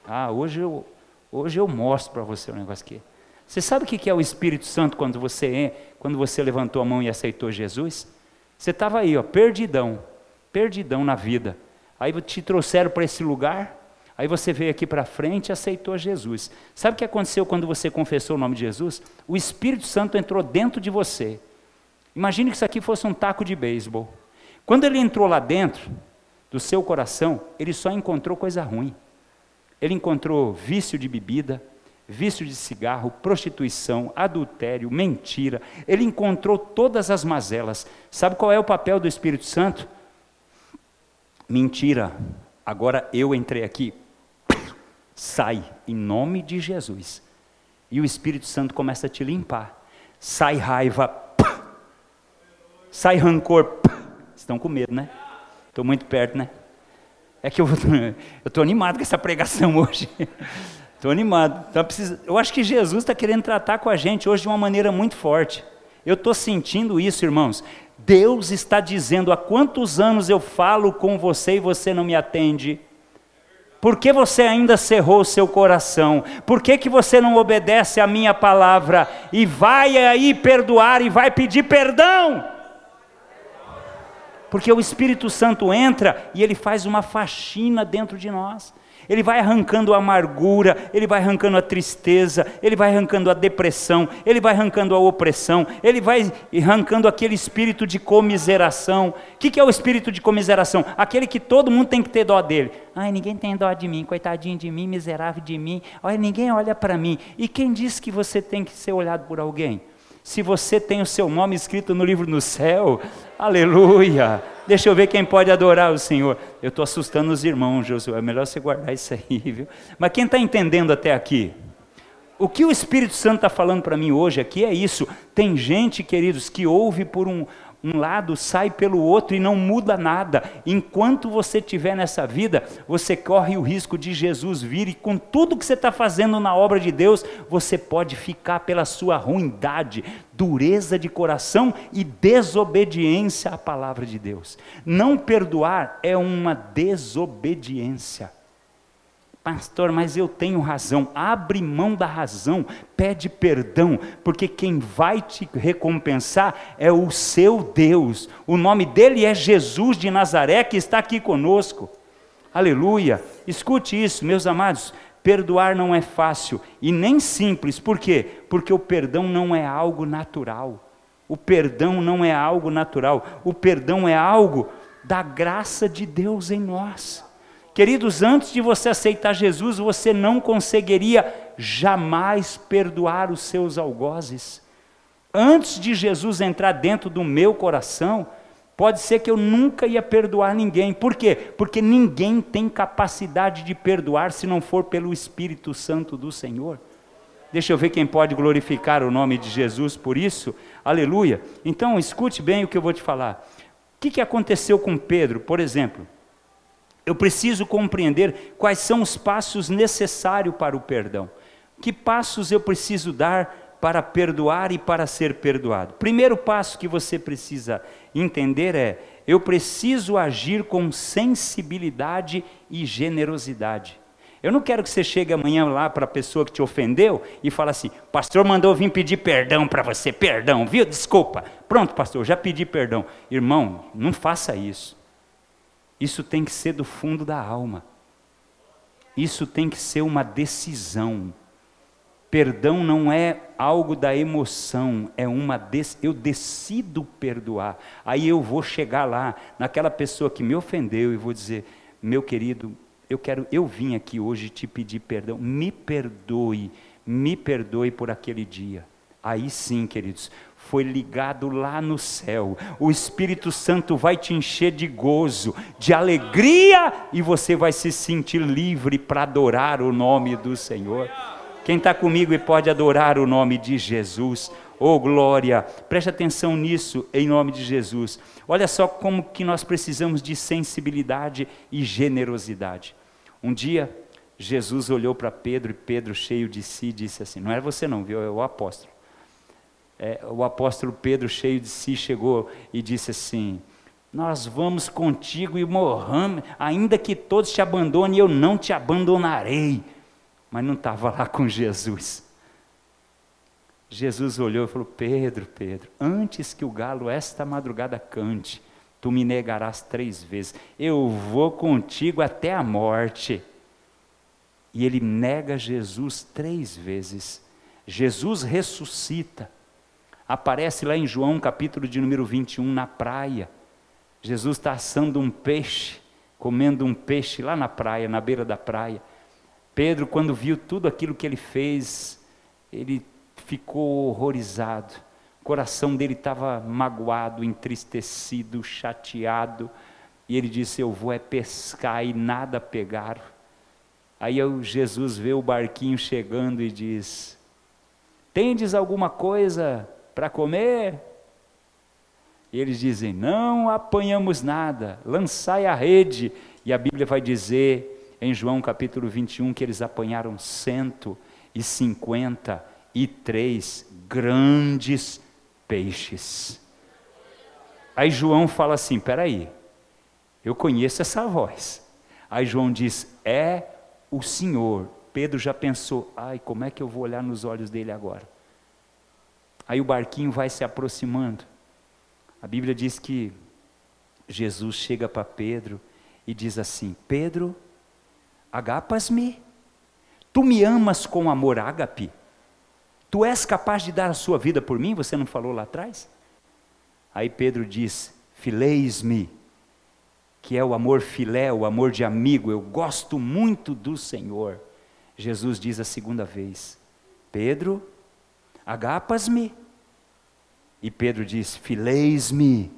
Speaker 1: Ah, hoje eu, hoje eu mostro para você o negócio aqui. Você sabe o que é o Espírito Santo quando você, quando você levantou a mão e aceitou Jesus? Você estava aí, ó, perdidão, perdidão na vida. Aí te trouxeram para esse lugar, aí você veio aqui para frente e aceitou Jesus. Sabe o que aconteceu quando você confessou o nome de Jesus? O Espírito Santo entrou dentro de você. Imagine que isso aqui fosse um taco de beisebol. Quando ele entrou lá dentro do seu coração, ele só encontrou coisa ruim. Ele encontrou vício de bebida, vício de cigarro, prostituição, adultério, mentira. Ele encontrou todas as mazelas. Sabe qual é o papel do Espírito Santo? Mentira. Agora eu entrei aqui. Sai, em nome de Jesus. E o Espírito Santo começa a te limpar. Sai raiva. Sai rancor. Estão com medo, né? Estou muito perto, né? É que eu estou animado com essa pregação hoje. Estou animado. Então, preciso, eu acho que Jesus está querendo tratar com a gente hoje de uma maneira muito forte. Eu estou sentindo isso, irmãos. Deus está dizendo: há quantos anos eu falo com você e você não me atende? Por que você ainda cerrou o seu coração? Por que, que você não obedece à minha palavra? E vai aí perdoar e vai pedir perdão? Porque o Espírito Santo entra e ele faz uma faxina dentro de nós. Ele vai arrancando a amargura, ele vai arrancando a tristeza, ele vai arrancando a depressão, ele vai arrancando a opressão, ele vai arrancando aquele espírito de comiseração. O que é o espírito de comiseração? Aquele que todo mundo tem que ter dó dele. Ai, ninguém tem dó de mim, coitadinho de mim, miserável de mim. Olha, ninguém olha para mim. E quem disse que você tem que ser olhado por alguém? Se você tem o seu nome escrito no livro no céu, aleluia. Deixa eu ver quem pode adorar o Senhor. Eu estou assustando os irmãos, Josué. É melhor você guardar isso aí, viu? Mas quem está entendendo até aqui? O que o Espírito Santo está falando para mim hoje aqui é isso. Tem gente, queridos, que ouve por um, um lado, sai pelo outro e não muda nada. Enquanto você estiver nessa vida, você corre o risco de Jesus vir e com tudo que você está fazendo na obra de Deus, você pode ficar pela sua ruindade, dureza de coração e desobediência à palavra de Deus. Não perdoar é uma desobediência. Pastor, mas eu tenho razão. Abre mão da razão, pede perdão, porque quem vai te recompensar é o seu Deus. O nome dele é Jesus de Nazaré, que está aqui conosco. Aleluia. Escute isso, meus amados. Perdoar não é fácil e nem simples. Por quê? Porque o perdão não é algo natural. O perdão não é algo natural. O perdão é algo da graça de Deus em nós. Queridos, antes de você aceitar Jesus, você não conseguiria jamais perdoar os seus algozes. Antes de Jesus entrar dentro do meu coração, pode ser que eu nunca ia perdoar ninguém. Por quê? Porque ninguém tem capacidade de perdoar se não for pelo Espírito Santo do Senhor. Deixa eu ver quem pode glorificar o nome de Jesus por isso. Aleluia. Então, escute bem o que eu vou te falar. O que, aconteceu com Pedro, por exemplo? Eu preciso compreender quais são os passos necessários para o perdão. Que passos eu preciso dar para perdoar e para ser perdoado? Primeiro passo que você precisa entender é: eu preciso agir com sensibilidade e generosidade. Eu não quero que você chegue amanhã lá para a pessoa que te ofendeu e fale assim: pastor mandou vir pedir perdão para você, perdão, viu? Desculpa. Pronto, pastor, já pedi perdão. Irmão, não faça isso. Isso tem que ser do fundo da alma. Isso tem que ser uma decisão. Perdão não é algo da emoção, é uma des... eu decido perdoar. Aí eu vou chegar lá naquela pessoa que me ofendeu e vou dizer: "Meu querido, eu quero eu vim aqui hoje te pedir perdão. Me perdoe, me perdoe por aquele dia." Aí sim, queridos, foi ligado lá no céu. O Espírito Santo vai te encher de gozo, de alegria, e você vai se sentir livre para adorar o nome do Senhor. Quem está comigo e pode adorar o nome de Jesus, oh glória, preste atenção nisso em nome de Jesus. Olha só como que nós precisamos de sensibilidade e generosidade. Um dia, Jesus olhou para Pedro e Pedro, cheio de si, disse assim: Não é você, não, viu? É o apóstolo é, o apóstolo Pedro, cheio de si, chegou e disse assim: Nós vamos contigo e morramos, ainda que todos te abandonem, eu não te abandonarei. Mas não estava lá com Jesus. Jesus olhou e falou: Pedro, Pedro, antes que o galo esta madrugada cante, tu me negarás três vezes. Eu vou contigo até a morte. E ele nega Jesus três vezes. Jesus ressuscita. Aparece lá em João capítulo de número 21, na praia. Jesus está assando um peixe, comendo um peixe lá na praia, na beira da praia. Pedro, quando viu tudo aquilo que ele fez, ele ficou horrorizado. O coração dele estava magoado, entristecido, chateado. E ele disse: Eu vou é pescar e nada pegar. Aí Jesus vê o barquinho chegando e diz: Tendes alguma coisa para comer? E eles dizem: Não apanhamos nada, lançai a rede. E a Bíblia vai dizer em João capítulo 21 que eles apanharam 153 grandes peixes. Aí João fala assim: Peraí, eu conheço essa voz. Aí João diz: É o Senhor. Pedro já pensou: Ai, como é que eu vou olhar nos olhos dele agora? Aí o barquinho vai se aproximando. A Bíblia diz que Jesus chega para Pedro e diz assim: Pedro, agapas-me? Tu me amas com amor ágape? Tu és capaz de dar a sua vida por mim? Você não falou lá atrás? Aí Pedro diz: Fileis-me, que é o amor filé, o amor de amigo, eu gosto muito do Senhor. Jesus diz a segunda vez: Pedro, agapas-me? E Pedro diz: Fileis-me,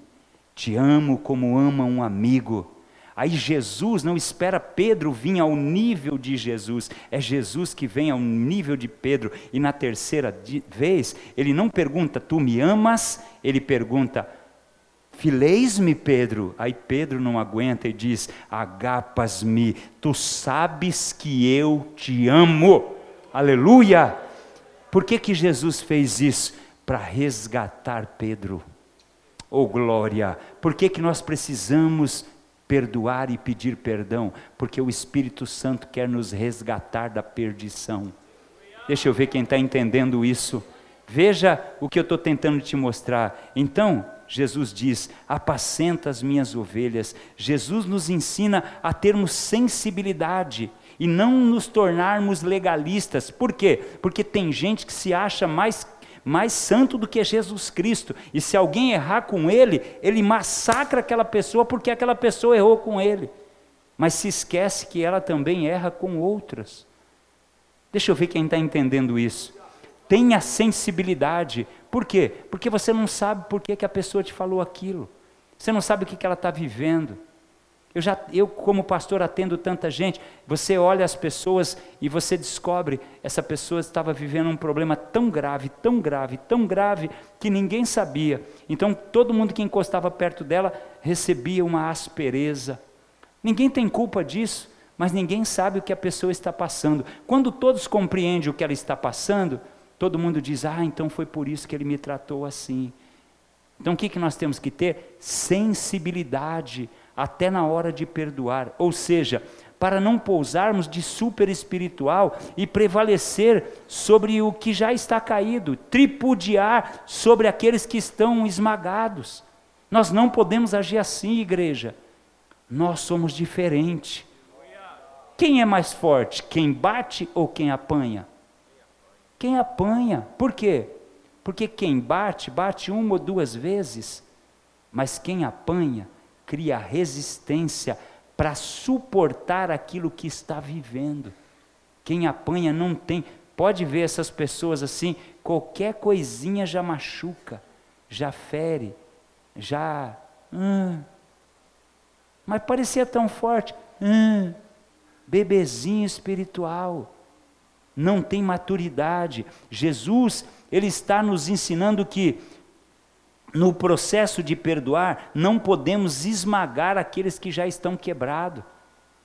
Speaker 1: te amo como ama um amigo. Aí Jesus não espera Pedro vir ao nível de Jesus, é Jesus que vem ao nível de Pedro. E na terceira vez, ele não pergunta, Tu me amas? Ele pergunta, Fileis-me, Pedro. Aí Pedro não aguenta e diz: Agapas-me, tu sabes que eu te amo. Aleluia! Por que, que Jesus fez isso? para resgatar Pedro. Oh glória! Por que, que nós precisamos perdoar e pedir perdão? Porque o Espírito Santo quer nos resgatar da perdição. Deixa eu ver quem está entendendo isso. Veja o que eu estou tentando te mostrar. Então, Jesus diz: apacenta as minhas ovelhas. Jesus nos ensina a termos sensibilidade e não nos tornarmos legalistas. Por quê? Porque tem gente que se acha mais mais santo do que Jesus Cristo. E se alguém errar com ele, ele massacra aquela pessoa porque aquela pessoa errou com ele. Mas se esquece que ela também erra com outras. Deixa eu ver quem está entendendo isso. Tenha sensibilidade. Por quê? Porque você não sabe por que, que a pessoa te falou aquilo. Você não sabe o que, que ela está vivendo. Eu, já, eu, como pastor, atendo tanta gente. Você olha as pessoas e você descobre essa pessoa estava vivendo um problema tão grave, tão grave, tão grave que ninguém sabia. Então todo mundo que encostava perto dela recebia uma aspereza. Ninguém tem culpa disso, mas ninguém sabe o que a pessoa está passando. Quando todos compreendem o que ela está passando, todo mundo diz: Ah, então foi por isso que ele me tratou assim. Então o que, que nós temos que ter? Sensibilidade até na hora de perdoar. Ou seja, para não pousarmos de super espiritual e prevalecer sobre o que já está caído, tripudiar sobre aqueles que estão esmagados. Nós não podemos agir assim, igreja. Nós somos diferentes. Quem é mais forte? Quem bate ou quem apanha? Quem apanha. Por quê? Porque quem bate, bate uma ou duas vezes, mas quem apanha, cria resistência para suportar aquilo que está vivendo. Quem apanha não tem, pode ver essas pessoas assim, qualquer coisinha já machuca, já fere, já. Hum, mas parecia tão forte. Hum, bebezinho espiritual, não tem maturidade. Jesus, ele está nos ensinando que no processo de perdoar, não podemos esmagar aqueles que já estão quebrados.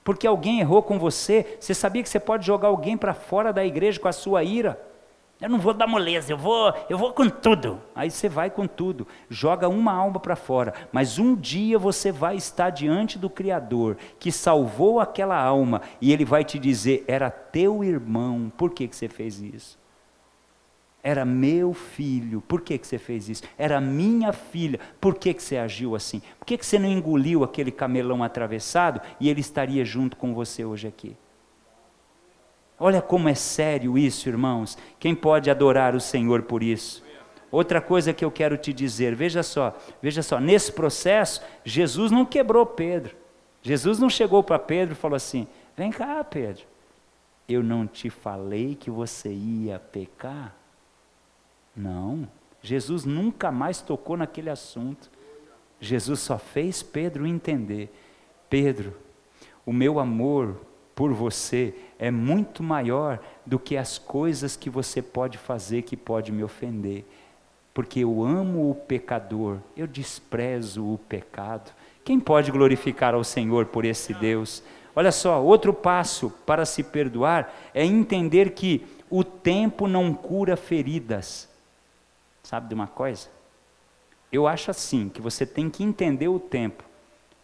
Speaker 1: Porque alguém errou com você, você sabia que você pode jogar alguém para fora da igreja com a sua ira? Eu não vou dar moleza, eu vou, eu vou com tudo. Aí você vai com tudo, joga uma alma para fora, mas um dia você vai estar diante do Criador que salvou aquela alma e ele vai te dizer: era teu irmão, por que, que você fez isso? Era meu filho, por que, que você fez isso? Era minha filha, por que, que você agiu assim? Por que, que você não engoliu aquele camelão atravessado e ele estaria junto com você hoje aqui? Olha como é sério isso, irmãos. Quem pode adorar o Senhor por isso? Outra coisa que eu quero te dizer, veja só, veja só, nesse processo, Jesus não quebrou Pedro. Jesus não chegou para Pedro e falou assim: Vem cá, Pedro, eu não te falei que você ia pecar? Não, Jesus nunca mais tocou naquele assunto. Jesus só fez Pedro entender: Pedro, o meu amor por você é muito maior do que as coisas que você pode fazer que pode me ofender. Porque eu amo o pecador, eu desprezo o pecado. Quem pode glorificar ao Senhor por esse Deus? Olha só, outro passo para se perdoar é entender que o tempo não cura feridas. Sabe de uma coisa? Eu acho assim, que você tem que entender o tempo.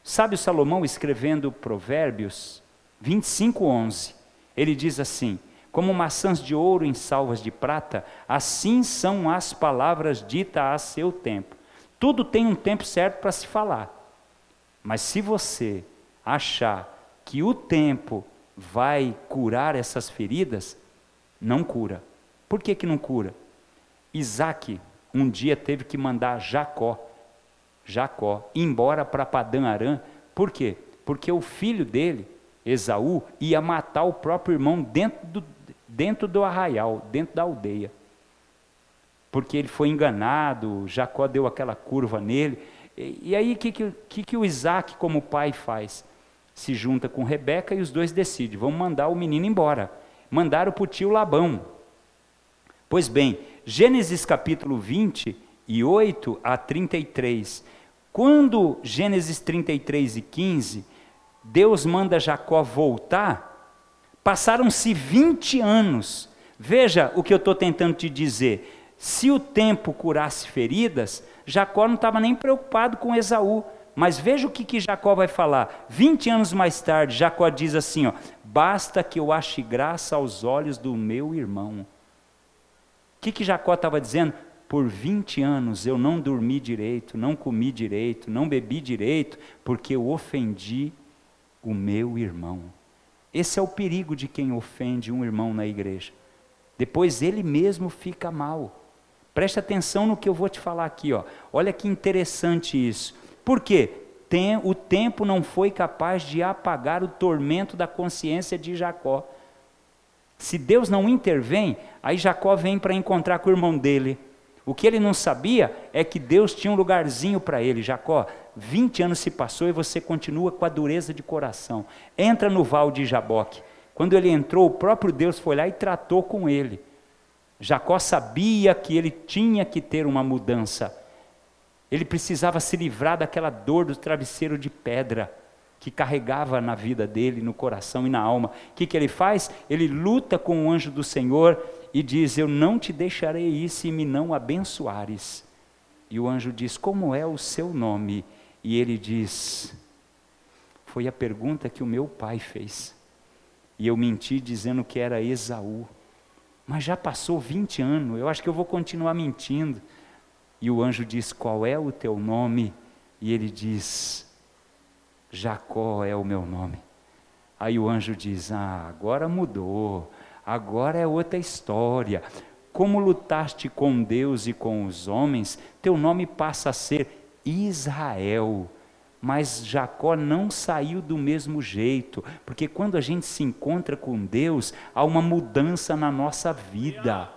Speaker 1: Sabe o Salomão escrevendo Provérbios 25, 11? Ele diz assim: Como maçãs de ouro em salvas de prata, assim são as palavras ditas a seu tempo. Tudo tem um tempo certo para se falar. Mas se você achar que o tempo vai curar essas feridas, não cura. Por que, que não cura? Isaac um dia teve que mandar Jacó, Jacó, embora para Padã Arã. Por quê? Porque o filho dele, Esaú, ia matar o próprio irmão dentro do, dentro do arraial, dentro da aldeia. Porque ele foi enganado, Jacó deu aquela curva nele. E, e aí o que, que, que o Isaac, como pai, faz? se junta com Rebeca e os dois decidem, vamos mandar o menino embora. Mandaram para o tio Labão. Pois bem, Gênesis capítulo 20 e 8 a 33. Quando Gênesis 33 e 15, Deus manda Jacó voltar, passaram-se 20 anos. Veja o que eu estou tentando te dizer. Se o tempo curasse feridas, Jacó não estava nem preocupado com Esaú. Mas veja o que, que Jacó vai falar. 20 anos mais tarde, Jacó diz assim: ó, basta que eu ache graça aos olhos do meu irmão. O que, que Jacó estava dizendo? Por 20 anos eu não dormi direito, não comi direito, não bebi direito, porque eu ofendi o meu irmão. Esse é o perigo de quem ofende um irmão na igreja. Depois ele mesmo fica mal. Preste atenção no que eu vou te falar aqui, ó. Olha que interessante isso. Por quê? Tem, o tempo não foi capaz de apagar o tormento da consciência de Jacó. Se Deus não intervém, aí Jacó vem para encontrar com o irmão dele. O que ele não sabia é que Deus tinha um lugarzinho para ele. Jacó, 20 anos se passou e você continua com a dureza de coração. Entra no val de Jaboque. Quando ele entrou, o próprio Deus foi lá e tratou com ele. Jacó sabia que ele tinha que ter uma mudança. Ele precisava se livrar daquela dor do travesseiro de pedra que carregava na vida dele, no coração e na alma. O que, que ele faz? Ele luta com o anjo do Senhor e diz: Eu não te deixarei ir se me não abençoares. E o anjo diz: Como é o seu nome? E ele diz: Foi a pergunta que o meu pai fez. E eu menti dizendo que era Esaú. Mas já passou 20 anos, eu acho que eu vou continuar mentindo. E o anjo diz: Qual é o teu nome? E ele diz: Jacó é o meu nome. Aí o anjo diz: Ah, agora mudou, agora é outra história. Como lutaste com Deus e com os homens, teu nome passa a ser Israel. Mas Jacó não saiu do mesmo jeito, porque quando a gente se encontra com Deus, há uma mudança na nossa vida.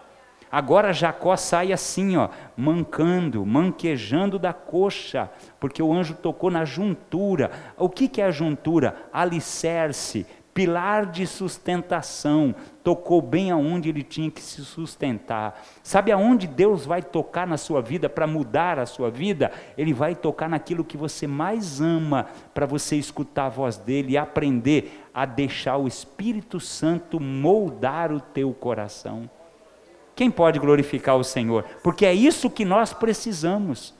Speaker 1: Agora Jacó sai assim, ó, mancando, manquejando da coxa, porque o anjo tocou na juntura. O que, que é a juntura? Alicerce, pilar de sustentação. Tocou bem aonde ele tinha que se sustentar. Sabe aonde Deus vai tocar na sua vida para mudar a sua vida? Ele vai tocar naquilo que você mais ama, para você escutar a voz dele e aprender a deixar o Espírito Santo moldar o teu coração. Quem pode glorificar o Senhor? Porque é isso que nós precisamos.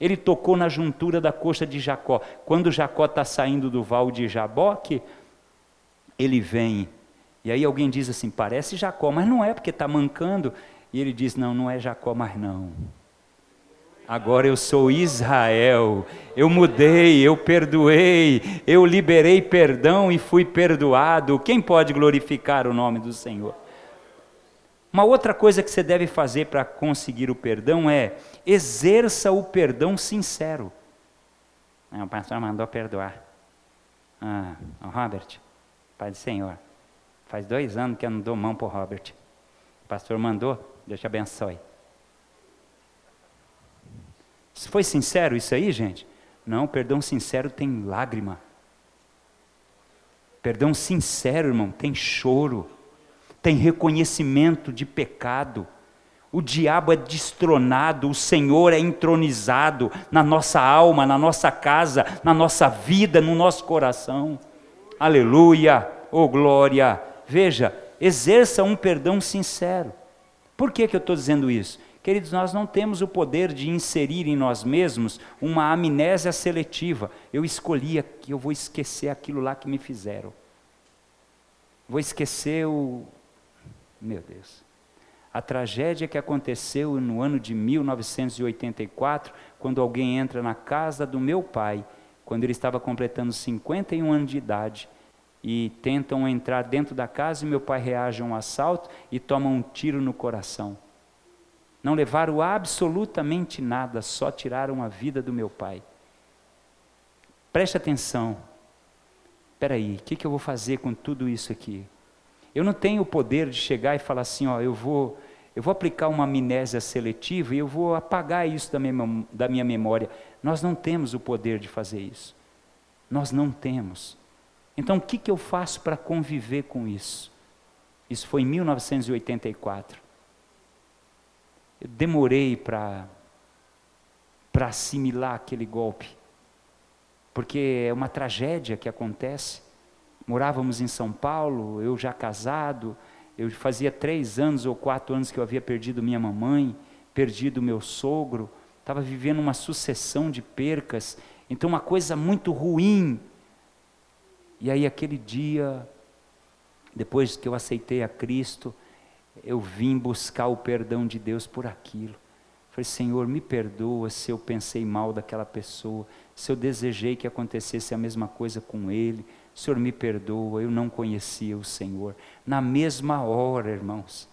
Speaker 1: Ele tocou na juntura da coxa de Jacó. Quando Jacó está saindo do val de Jaboque, ele vem. E aí alguém diz assim: parece Jacó, mas não é porque está mancando. E ele diz: Não, não é Jacó mais não. Agora eu sou Israel. Eu mudei, eu perdoei, eu liberei perdão e fui perdoado. Quem pode glorificar o nome do Senhor? Uma outra coisa que você deve fazer para conseguir o perdão é exerça o perdão sincero. o pastor mandou perdoar. Ah, Robert, Pai do Senhor, faz dois anos que eu não dou mão para o Robert. O pastor mandou, Deus te abençoe. Foi sincero isso aí, gente? Não, perdão sincero tem lágrima. Perdão sincero, irmão, tem choro, tem reconhecimento de pecado. O diabo é destronado, o Senhor é entronizado na nossa alma, na nossa casa, na nossa vida, no nosso coração. Aleluia, oh glória. Veja, exerça um perdão sincero. Por que, que eu estou dizendo isso? Queridos, nós não temos o poder de inserir em nós mesmos uma amnésia seletiva. Eu escolhi que eu vou esquecer aquilo lá que me fizeram. Vou esquecer o. Meu Deus. A tragédia que aconteceu no ano de 1984, quando alguém entra na casa do meu pai, quando ele estava completando 51 anos de idade, e tentam entrar dentro da casa e meu pai reage a um assalto e toma um tiro no coração. Não levaram absolutamente nada, só tiraram a vida do meu pai. Preste atenção. Espera aí, o que, que eu vou fazer com tudo isso aqui? Eu não tenho o poder de chegar e falar assim, ó, eu vou, eu vou aplicar uma amnésia seletiva e eu vou apagar isso da minha, da minha memória. Nós não temos o poder de fazer isso. Nós não temos. Então, o que, que eu faço para conviver com isso? Isso foi em 1984 eu demorei para para assimilar aquele golpe, porque é uma tragédia que acontece. Morávamos em São Paulo, eu já casado, eu fazia três anos ou quatro anos que eu havia perdido minha mamãe, perdido meu sogro, estava vivendo uma sucessão de percas, então uma coisa muito ruim. E aí aquele dia, depois que eu aceitei a Cristo, eu vim buscar o perdão de Deus por aquilo. Falei, Senhor, me perdoa se eu pensei mal daquela pessoa, se eu desejei que acontecesse a mesma coisa com ele. Senhor, me perdoa, eu não conhecia o Senhor. Na mesma hora, irmãos,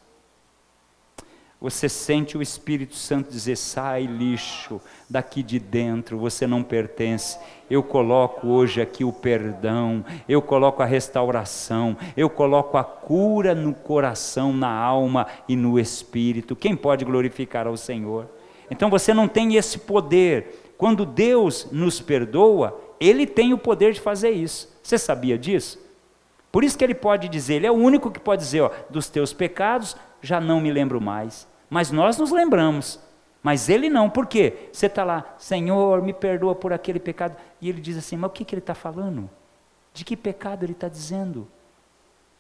Speaker 1: você sente o Espírito Santo dizer: sai lixo daqui de dentro, você não pertence. Eu coloco hoje aqui o perdão, eu coloco a restauração, eu coloco a cura no coração, na alma e no espírito. Quem pode glorificar ao Senhor? Então você não tem esse poder. Quando Deus nos perdoa, Ele tem o poder de fazer isso. Você sabia disso? Por isso que Ele pode dizer, Ele é o único que pode dizer: ó, dos teus pecados já não me lembro mais mas nós nos lembramos. Mas ele não, por quê? Você está lá, Senhor, me perdoa por aquele pecado. E ele diz assim: Mas o que, que ele está falando? De que pecado ele está dizendo?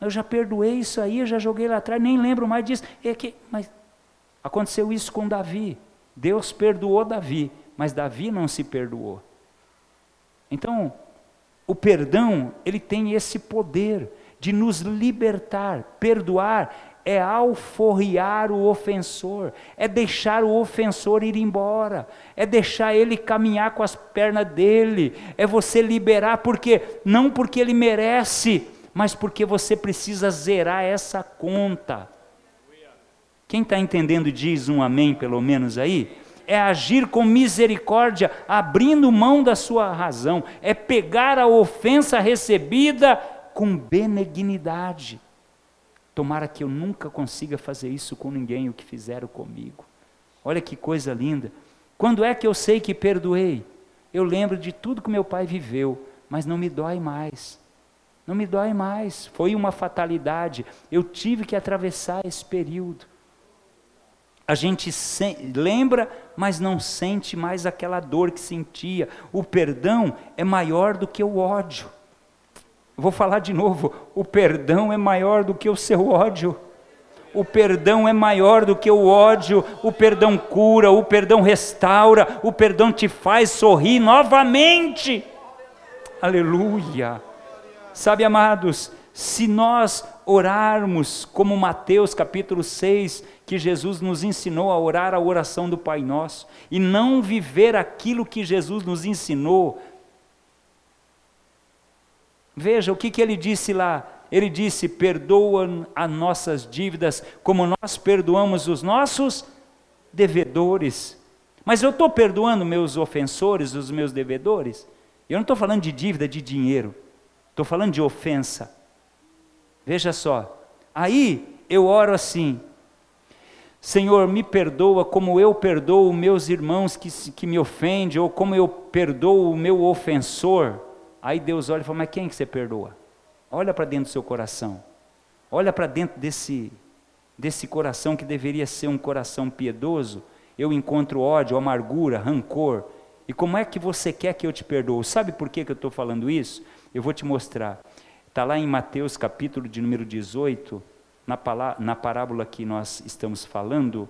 Speaker 1: Eu já perdoei isso aí, eu já joguei lá atrás, nem lembro mais disso. É que, mas aconteceu isso com Davi. Deus perdoou Davi, mas Davi não se perdoou. Então, o perdão, ele tem esse poder de nos libertar. Perdoar é alforriar o ofensor, é deixar o ofensor ir embora, é deixar ele caminhar com as pernas dele, é você liberar, porque não porque ele merece, mas porque você precisa zerar essa conta. Quem está entendendo diz um amém, pelo menos aí. É agir com misericórdia, abrindo mão da sua razão, é pegar a ofensa recebida com benignidade. Tomara que eu nunca consiga fazer isso com ninguém, o que fizeram comigo. Olha que coisa linda. Quando é que eu sei que perdoei? Eu lembro de tudo que meu pai viveu, mas não me dói mais. Não me dói mais. Foi uma fatalidade. Eu tive que atravessar esse período. A gente lembra, mas não sente mais aquela dor que sentia. O perdão é maior do que o ódio. Vou falar de novo: o perdão é maior do que o seu ódio. O perdão é maior do que o ódio, o perdão cura, o perdão restaura, o perdão te faz sorrir novamente. Aleluia. Sabe, amados, se nós orarmos como Mateus capítulo 6, que Jesus nos ensinou a orar a oração do Pai Nosso e não viver aquilo que Jesus nos ensinou. Veja o que, que ele disse lá. Ele disse: perdoa as nossas dívidas como nós perdoamos os nossos devedores. Mas eu estou perdoando meus ofensores, os meus devedores? Eu não estou falando de dívida de dinheiro, estou falando de ofensa. Veja só, aí eu oro assim: Senhor, me perdoa como eu perdoo meus irmãos que, que me ofendem, ou como eu perdoo o meu ofensor. Aí Deus olha e fala: Mas quem que você perdoa? Olha para dentro do seu coração, olha para dentro desse, desse coração que deveria ser um coração piedoso. Eu encontro ódio, amargura, rancor. E como é que você quer que eu te perdoe? Sabe por que, que eu estou falando isso? Eu vou te mostrar. Está lá em Mateus capítulo de número 18, na, parábola que nós estamos falando,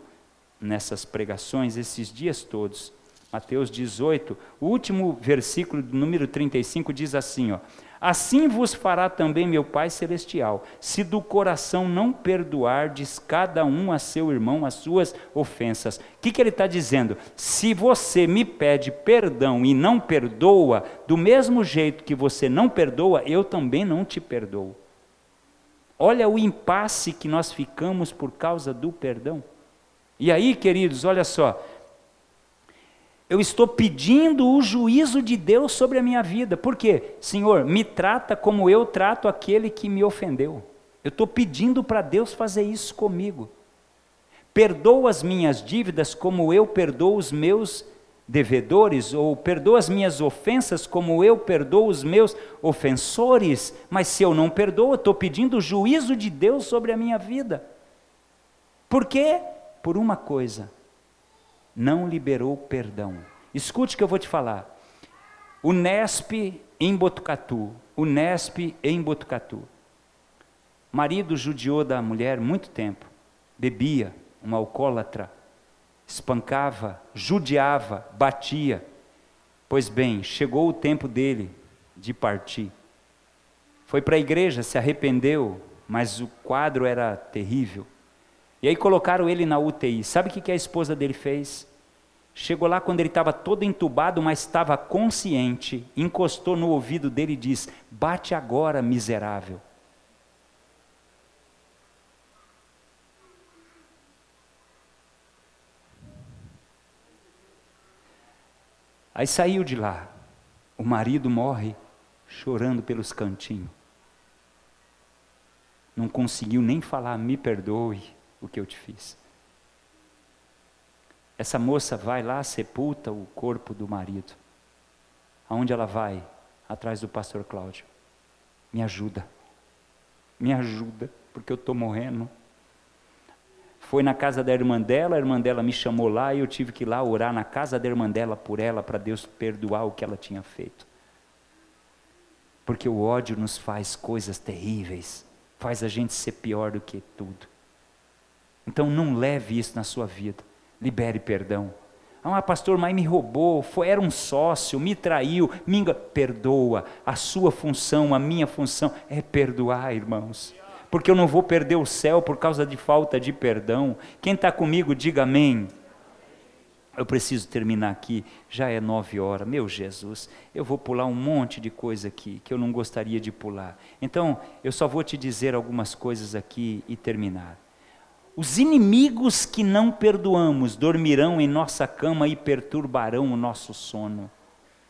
Speaker 1: nessas pregações, esses dias todos. Mateus 18, o último versículo, número 35, diz assim: ó, Assim vos fará também meu Pai Celestial, se do coração não perdoardes cada um a seu irmão as suas ofensas. O que, que ele está dizendo? Se você me pede perdão e não perdoa, do mesmo jeito que você não perdoa, eu também não te perdoo. Olha o impasse que nós ficamos por causa do perdão. E aí, queridos, olha só, eu estou pedindo o juízo de Deus sobre a minha vida. Por quê? Senhor, me trata como eu trato aquele que me ofendeu. Eu estou pedindo para Deus fazer isso comigo. Perdoa as minhas dívidas como eu perdoo os meus devedores, ou perdoa as minhas ofensas como eu perdoo os meus ofensores. Mas se eu não perdoo, estou pedindo o juízo de Deus sobre a minha vida. Por quê? Por uma coisa não liberou perdão. Escute o que eu vou te falar. O Nesp em Botucatu, o Nesp em Botucatu. Marido judiou da mulher muito tempo, bebia, um alcoólatra, espancava, judiava, batia. Pois bem, chegou o tempo dele de partir. Foi para a igreja, se arrependeu, mas o quadro era terrível. E aí colocaram ele na UTI. Sabe o que a esposa dele fez? Chegou lá quando ele estava todo entubado, mas estava consciente, encostou no ouvido dele e disse: Bate agora, miserável. Aí saiu de lá. O marido morre chorando pelos cantinhos. Não conseguiu nem falar, me perdoe o que eu te fiz. Essa moça vai lá, sepulta o corpo do marido. Aonde ela vai? Atrás do pastor Cláudio. Me ajuda. Me ajuda, porque eu estou morrendo. Foi na casa da irmã dela, a irmã dela me chamou lá e eu tive que ir lá orar na casa da irmã dela por ela, para Deus perdoar o que ela tinha feito. Porque o ódio nos faz coisas terríveis, faz a gente ser pior do que tudo. Então não leve isso na sua vida. Libere perdão. Ah, pastor, mas me roubou, foi, era um sócio, me traiu, me engan... Perdoa. A sua função, a minha função é perdoar, irmãos. Porque eu não vou perder o céu por causa de falta de perdão. Quem está comigo, diga amém. Eu preciso terminar aqui, já é nove horas. Meu Jesus, eu vou pular um monte de coisa aqui que eu não gostaria de pular. Então, eu só vou te dizer algumas coisas aqui e terminar. Os inimigos que não perdoamos dormirão em nossa cama e perturbarão o nosso sono.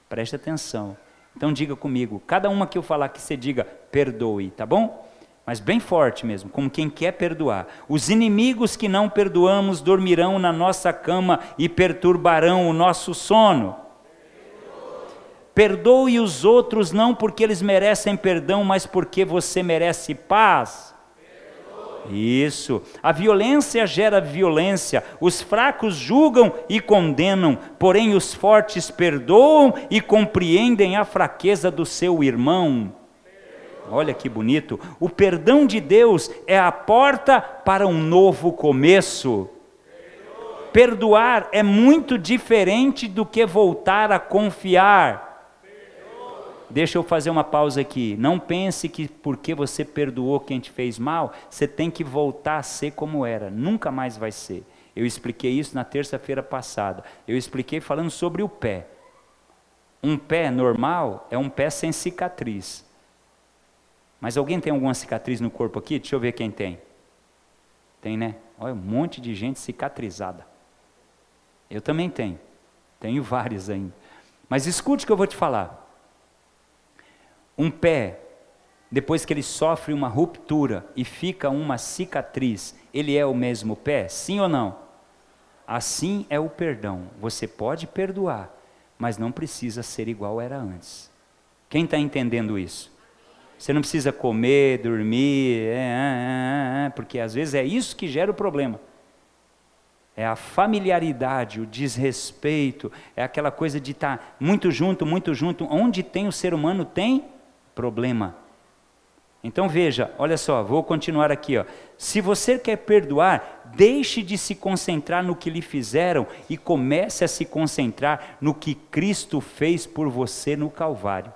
Speaker 1: Preste atenção. Então diga comigo, cada uma que eu falar que você diga, perdoe, tá bom? Mas bem forte mesmo, como quem quer perdoar. Os inimigos que não perdoamos dormirão na nossa cama e perturbarão o nosso sono. Perdoe os outros não porque eles merecem perdão, mas porque você merece paz. Isso. A violência gera violência. Os fracos julgam e condenam, porém os fortes perdoam e compreendem a fraqueza do seu irmão. Olha que bonito. O perdão de Deus é a porta para um novo começo. Perdoar é muito diferente do que voltar a confiar. deixa eu fazer uma pausa aqui. Não pense que porque você perdoou quem te fez mal, você tem que voltar a ser como era. Nunca mais vai ser. Eu expliquei isso na terça-feira passada. Eu expliquei falando sobre o pé. Um pé normal é um pé sem cicatriz. Mas alguém tem alguma cicatriz no corpo aqui? Deixa eu ver quem tem. Tem, né? Olha, um monte de gente cicatrizada. Eu também tenho. Tenho vários ainda. Mas escute o que eu vou te falar. Um pé, depois que ele sofre uma ruptura e fica uma cicatriz, ele é o mesmo pé? Sim ou não? Assim é o perdão. Você pode perdoar, mas não precisa ser igual era antes. Quem está entendendo isso? Você não precisa comer, dormir, é, é, é, porque às vezes é isso que gera o problema. É a familiaridade, o desrespeito, é aquela coisa de estar tá muito junto, muito junto. Onde tem o ser humano tem problema. Então veja, olha só, vou continuar aqui. Ó. Se você quer perdoar, deixe de se concentrar no que lhe fizeram e comece a se concentrar no que Cristo fez por você no Calvário.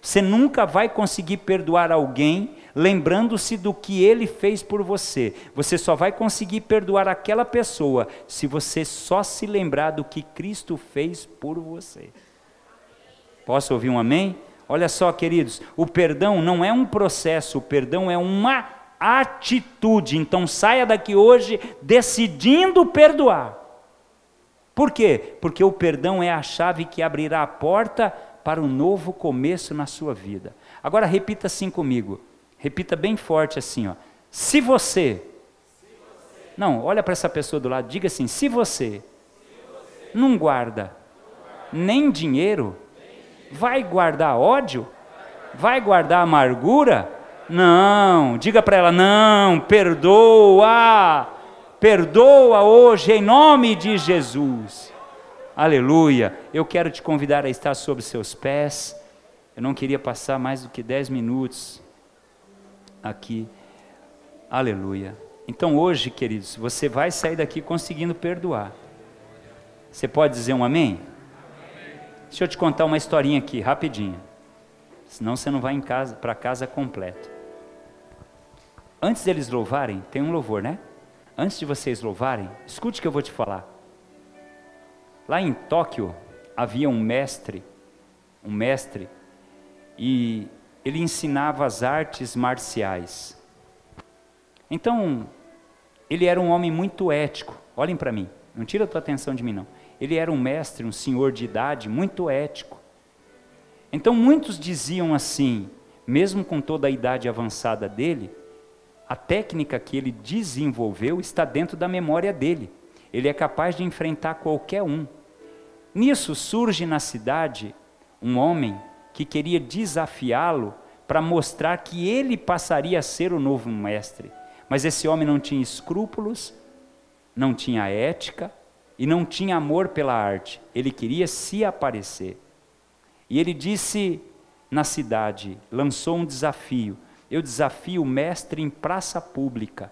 Speaker 1: Você nunca vai conseguir perdoar alguém lembrando-se do que ele fez por você. Você só vai conseguir perdoar aquela pessoa se você só se lembrar do que Cristo fez por você. Posso ouvir um amém? Olha só, queridos, o perdão não é um processo, o perdão é uma atitude. Então saia daqui hoje decidindo perdoar. Por quê? Porque o perdão é a chave que abrirá a porta para um novo começo na sua vida. Agora repita assim comigo. Repita bem forte assim, ó. Se você Não, olha para essa pessoa do lado, diga assim: se você não guarda nem dinheiro, Vai guardar ódio? Vai guardar amargura? Não, diga para ela: não, perdoa, perdoa hoje em nome de Jesus. Aleluia. Eu quero te convidar a estar sobre seus pés. Eu não queria passar mais do que dez minutos aqui. Aleluia. Então hoje, queridos, você vai sair daqui conseguindo perdoar. Você pode dizer um amém? Deixa eu te contar uma historinha aqui, rapidinho. Senão você não vai em casa, para casa completo. Antes deles louvarem, tem um louvor, né? Antes de vocês louvarem, escute o que eu vou te falar. Lá em Tóquio havia um mestre, um mestre, e ele ensinava as artes marciais. Então, ele era um homem muito ético. Olhem para mim, não tira a tua atenção de mim não. Ele era um mestre, um senhor de idade, muito ético. Então muitos diziam assim, mesmo com toda a idade avançada dele, a técnica que ele desenvolveu está dentro da memória dele. Ele é capaz de enfrentar qualquer um. Nisso surge na cidade um homem que queria desafiá-lo para mostrar que ele passaria a ser o novo mestre. Mas esse homem não tinha escrúpulos, não tinha ética, e não tinha amor pela arte, ele queria se aparecer. E ele disse na cidade, lançou um desafio: eu desafio o mestre em praça pública.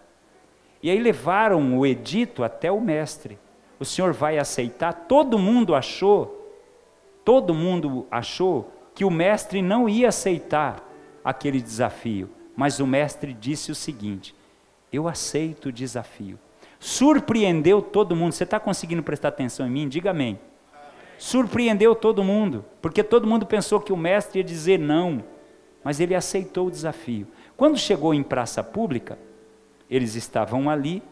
Speaker 1: E aí levaram o edito até o mestre. O senhor vai aceitar? Todo mundo achou, todo mundo achou que o mestre não ia aceitar aquele desafio. Mas o mestre disse o seguinte: Eu aceito o desafio surpreendeu todo mundo. Você está conseguindo prestar atenção em mim? Diga amém. Surpreendeu todo mundo, porque todo mundo pensou que o mestre ia dizer não, mas ele aceitou o desafio. Quando chegou em praça pública, eles estavam ali,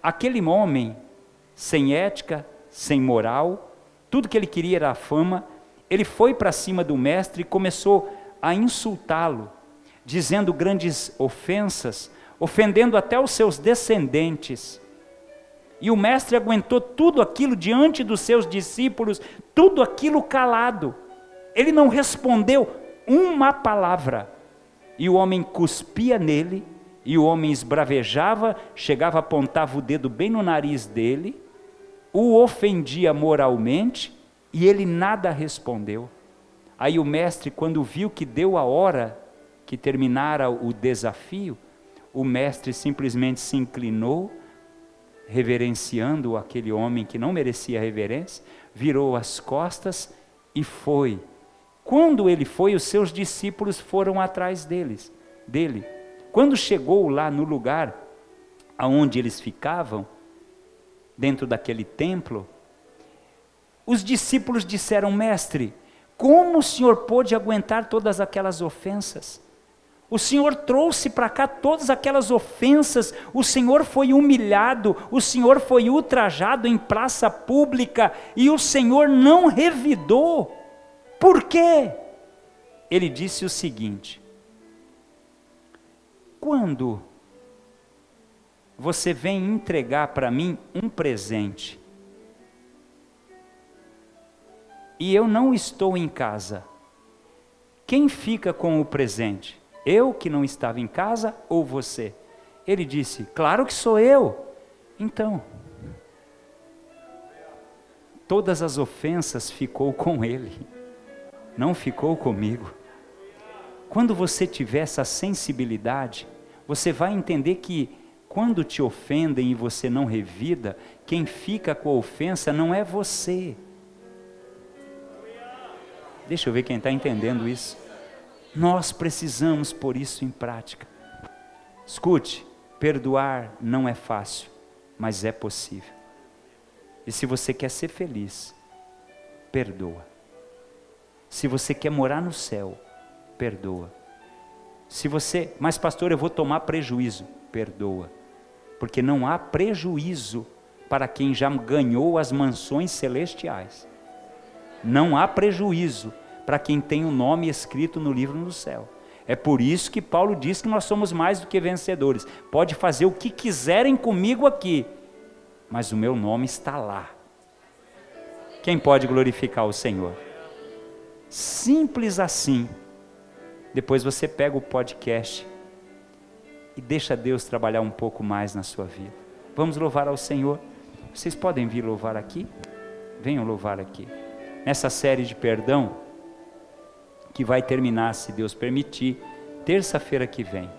Speaker 1: aquele homem, sem ética, sem moral, tudo que ele queria era a fama, ele foi para cima do mestre e começou a insultá-lo, dizendo grandes ofensas, ofendendo até os seus descendentes. E o mestre aguentou tudo aquilo diante dos seus discípulos, tudo aquilo calado. Ele não respondeu uma palavra. E o homem cuspia nele, e o homem esbravejava, chegava, apontava o dedo bem no nariz dele, o ofendia moralmente, e ele nada respondeu. Aí o mestre, quando viu que deu a hora que terminara o desafio, o mestre simplesmente se inclinou, reverenciando aquele homem que não merecia reverência, virou as costas e foi. Quando ele foi, os seus discípulos foram atrás deles, dele. Quando chegou lá no lugar aonde eles ficavam, dentro daquele templo, os discípulos disseram: Mestre, como o senhor pôde aguentar todas aquelas ofensas? O Senhor trouxe para cá todas aquelas ofensas, o Senhor foi humilhado, o Senhor foi ultrajado em praça pública e o Senhor não revidou. Por quê? Ele disse o seguinte: quando você vem entregar para mim um presente, e eu não estou em casa, quem fica com o presente? Eu que não estava em casa ou você? Ele disse: Claro que sou eu. Então, todas as ofensas ficou com ele, não ficou comigo. Quando você tiver essa sensibilidade, você vai entender que quando te ofendem e você não revida, quem fica com a ofensa não é você. Deixa eu ver quem está entendendo isso. Nós precisamos pôr isso em prática. Escute, perdoar não é fácil, mas é possível. E se você quer ser feliz, perdoa. Se você quer morar no céu, perdoa. Se você, mas pastor, eu vou tomar prejuízo, perdoa. Porque não há prejuízo para quem já ganhou as mansões celestiais. Não há prejuízo para quem tem o um nome escrito no livro do céu. É por isso que Paulo diz que nós somos mais do que vencedores. Pode fazer o que quiserem comigo aqui, mas o meu nome está lá. Quem pode glorificar o Senhor? Simples assim. Depois você pega o podcast e deixa Deus trabalhar um pouco mais na sua vida. Vamos louvar ao Senhor. Vocês podem vir louvar aqui? Venham louvar aqui. Nessa série de perdão, que vai terminar, se Deus permitir, terça-feira que vem.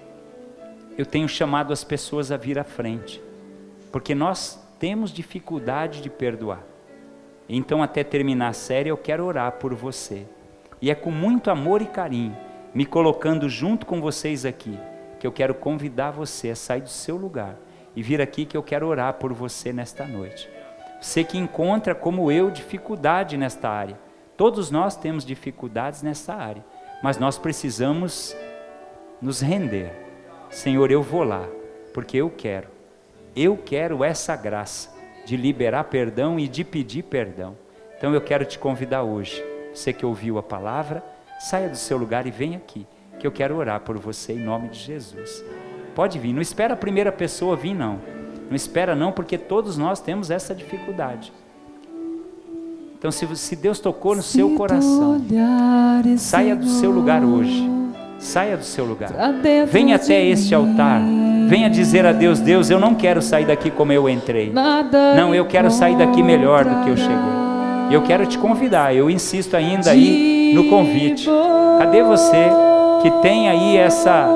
Speaker 1: Eu tenho chamado as pessoas a vir à frente, porque nós temos dificuldade de perdoar. Então, até terminar a série, eu quero orar por você. E é com muito amor e carinho, me colocando junto com vocês aqui, que eu quero convidar você a sair do seu lugar e vir aqui que eu quero orar por você nesta noite. Você que encontra, como eu, dificuldade nesta área Todos nós temos dificuldades nessa área, mas nós precisamos nos render. Senhor, eu vou lá, porque eu quero. Eu quero essa graça de liberar perdão e de pedir perdão. Então eu quero te convidar hoje. Você que ouviu a palavra, saia do seu lugar e venha aqui, que eu quero orar por você em nome de Jesus. Pode vir, não espera a primeira pessoa vir não. Não espera não, porque todos nós temos essa dificuldade. Então, se, se Deus tocou no seu coração, saia do seu lugar hoje. Saia do seu lugar. Venha até este altar. Venha dizer a Deus: Deus, eu não quero sair daqui como eu entrei. Não, eu quero sair daqui melhor do que eu cheguei. Eu quero te convidar. Eu insisto ainda aí no convite. Cadê você que tem aí essa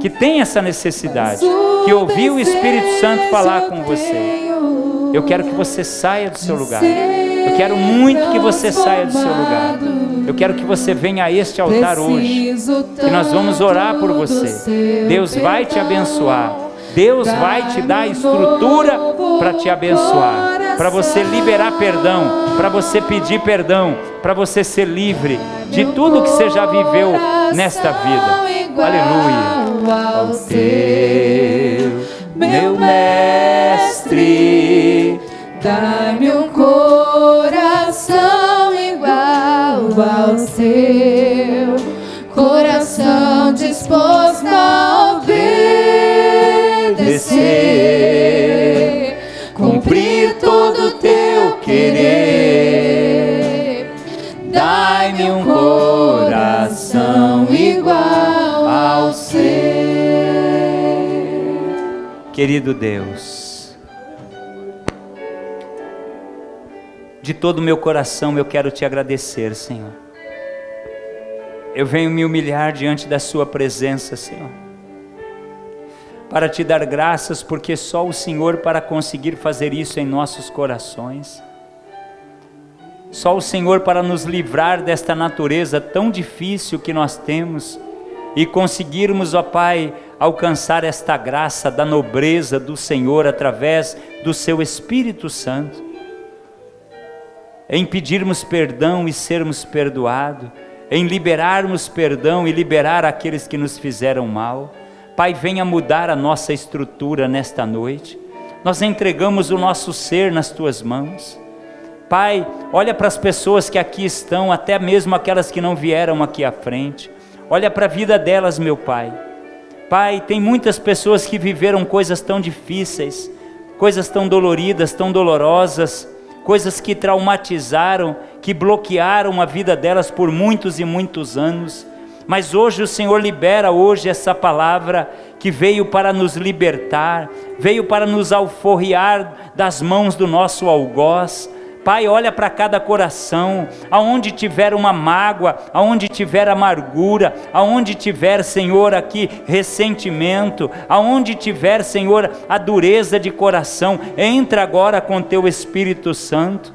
Speaker 1: que tem essa necessidade, que ouviu o Espírito Santo falar com você? Eu quero que você saia do seu lugar. Eu quero muito que você saia do seu lugar. Eu quero que você venha a este altar hoje. Que nós vamos orar por você. Deus vai te abençoar. Deus vai te dar estrutura para te abençoar, para você liberar perdão, para você pedir perdão, para você ser livre de tudo que você já viveu nesta vida. Aleluia. Ao teu, meu mestre, dai-me um coração igual ao seu, coração disposto a obedecer, Querido Deus, De todo o meu coração eu quero te agradecer, Senhor. Eu venho me humilhar diante da Sua presença, Senhor, para te dar graças, porque só o Senhor para conseguir fazer isso em nossos corações. Só o Senhor para nos livrar desta natureza tão difícil que nós temos e conseguirmos, ó Pai, alcançar esta graça da nobreza do Senhor através do Seu Espírito Santo. Em pedirmos perdão e sermos perdoados, em liberarmos perdão e liberar aqueles que nos fizeram mal. Pai, venha mudar a nossa estrutura nesta noite. Nós entregamos o nosso ser nas tuas mãos. Pai, olha para as pessoas que aqui estão, até mesmo aquelas que não vieram aqui à frente. Olha para a vida delas, meu Pai. Pai, tem muitas pessoas que viveram coisas tão difíceis, coisas tão doloridas, tão dolorosas, coisas que traumatizaram, que bloquearam a vida delas por muitos e muitos anos. Mas hoje o Senhor libera hoje essa palavra que veio para nos libertar, veio para nos alforriar das mãos do nosso algoz, Pai, olha para cada coração, aonde tiver uma mágoa, aonde tiver amargura, aonde tiver, Senhor, aqui ressentimento, aonde tiver, Senhor, a dureza de coração, entra agora com teu Espírito Santo.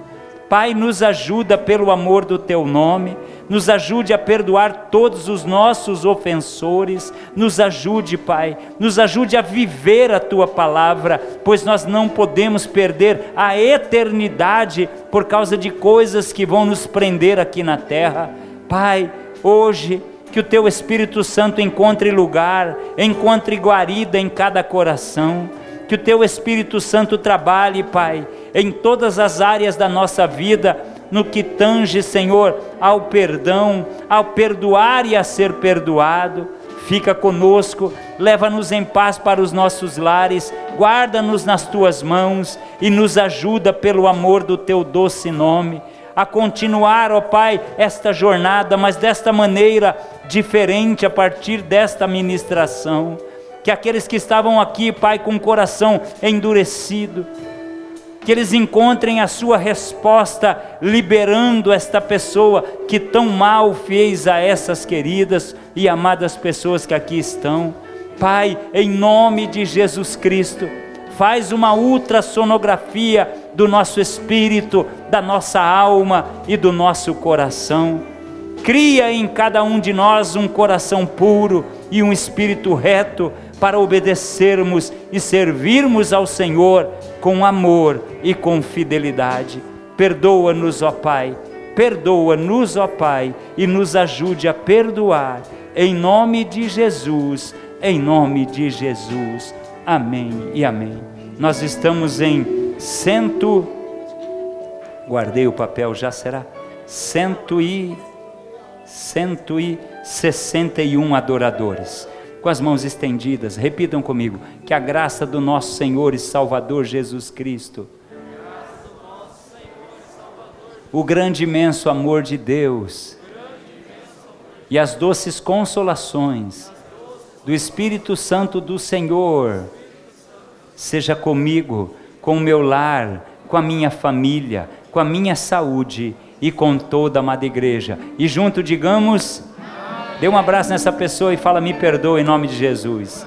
Speaker 1: Pai, nos ajuda pelo amor do teu nome nos ajude a perdoar todos os nossos ofensores, nos ajude, Pai, nos ajude a viver a tua palavra, pois nós não podemos perder a eternidade por causa de coisas que vão nos prender aqui na terra. Pai, hoje, que o teu Espírito Santo encontre lugar, encontre guarida em cada coração, que o teu Espírito Santo trabalhe, Pai, em todas as áreas da nossa vida no que tange, Senhor, ao perdão, ao perdoar e a ser perdoado. Fica conosco, leva-nos em paz para os nossos lares, guarda-nos nas tuas mãos e nos ajuda pelo amor do teu doce nome a continuar, ó Pai, esta jornada, mas desta maneira diferente a partir desta ministração. Que aqueles que estavam aqui, Pai, com o coração endurecido, que eles encontrem a sua resposta liberando esta pessoa que tão mal fez a essas queridas e amadas pessoas que aqui estão. Pai, em nome de Jesus Cristo, faz uma ultrassonografia do nosso espírito, da nossa alma e do nosso coração. Cria em cada um de nós um coração puro e um espírito reto para obedecermos e servirmos ao Senhor com amor e com fidelidade. Perdoa-nos, ó Pai, perdoa-nos, ó Pai, e nos ajude a perdoar. Em nome de Jesus, em nome de Jesus. Amém e amém. Nós estamos em cento. Guardei o papel, já será? Cento e. Cento e sessenta e um adoradores com as mãos estendidas, repitam comigo: que a graça do nosso Senhor e Salvador Jesus Cristo, o grande imenso amor de Deus e as doces consolações do Espírito Santo do Senhor, seja comigo, com o meu lar, com a minha família, com a minha saúde e com toda a amada igreja. E junto digamos Dê um abraço nessa pessoa e fala: Me perdoa em nome de Jesus.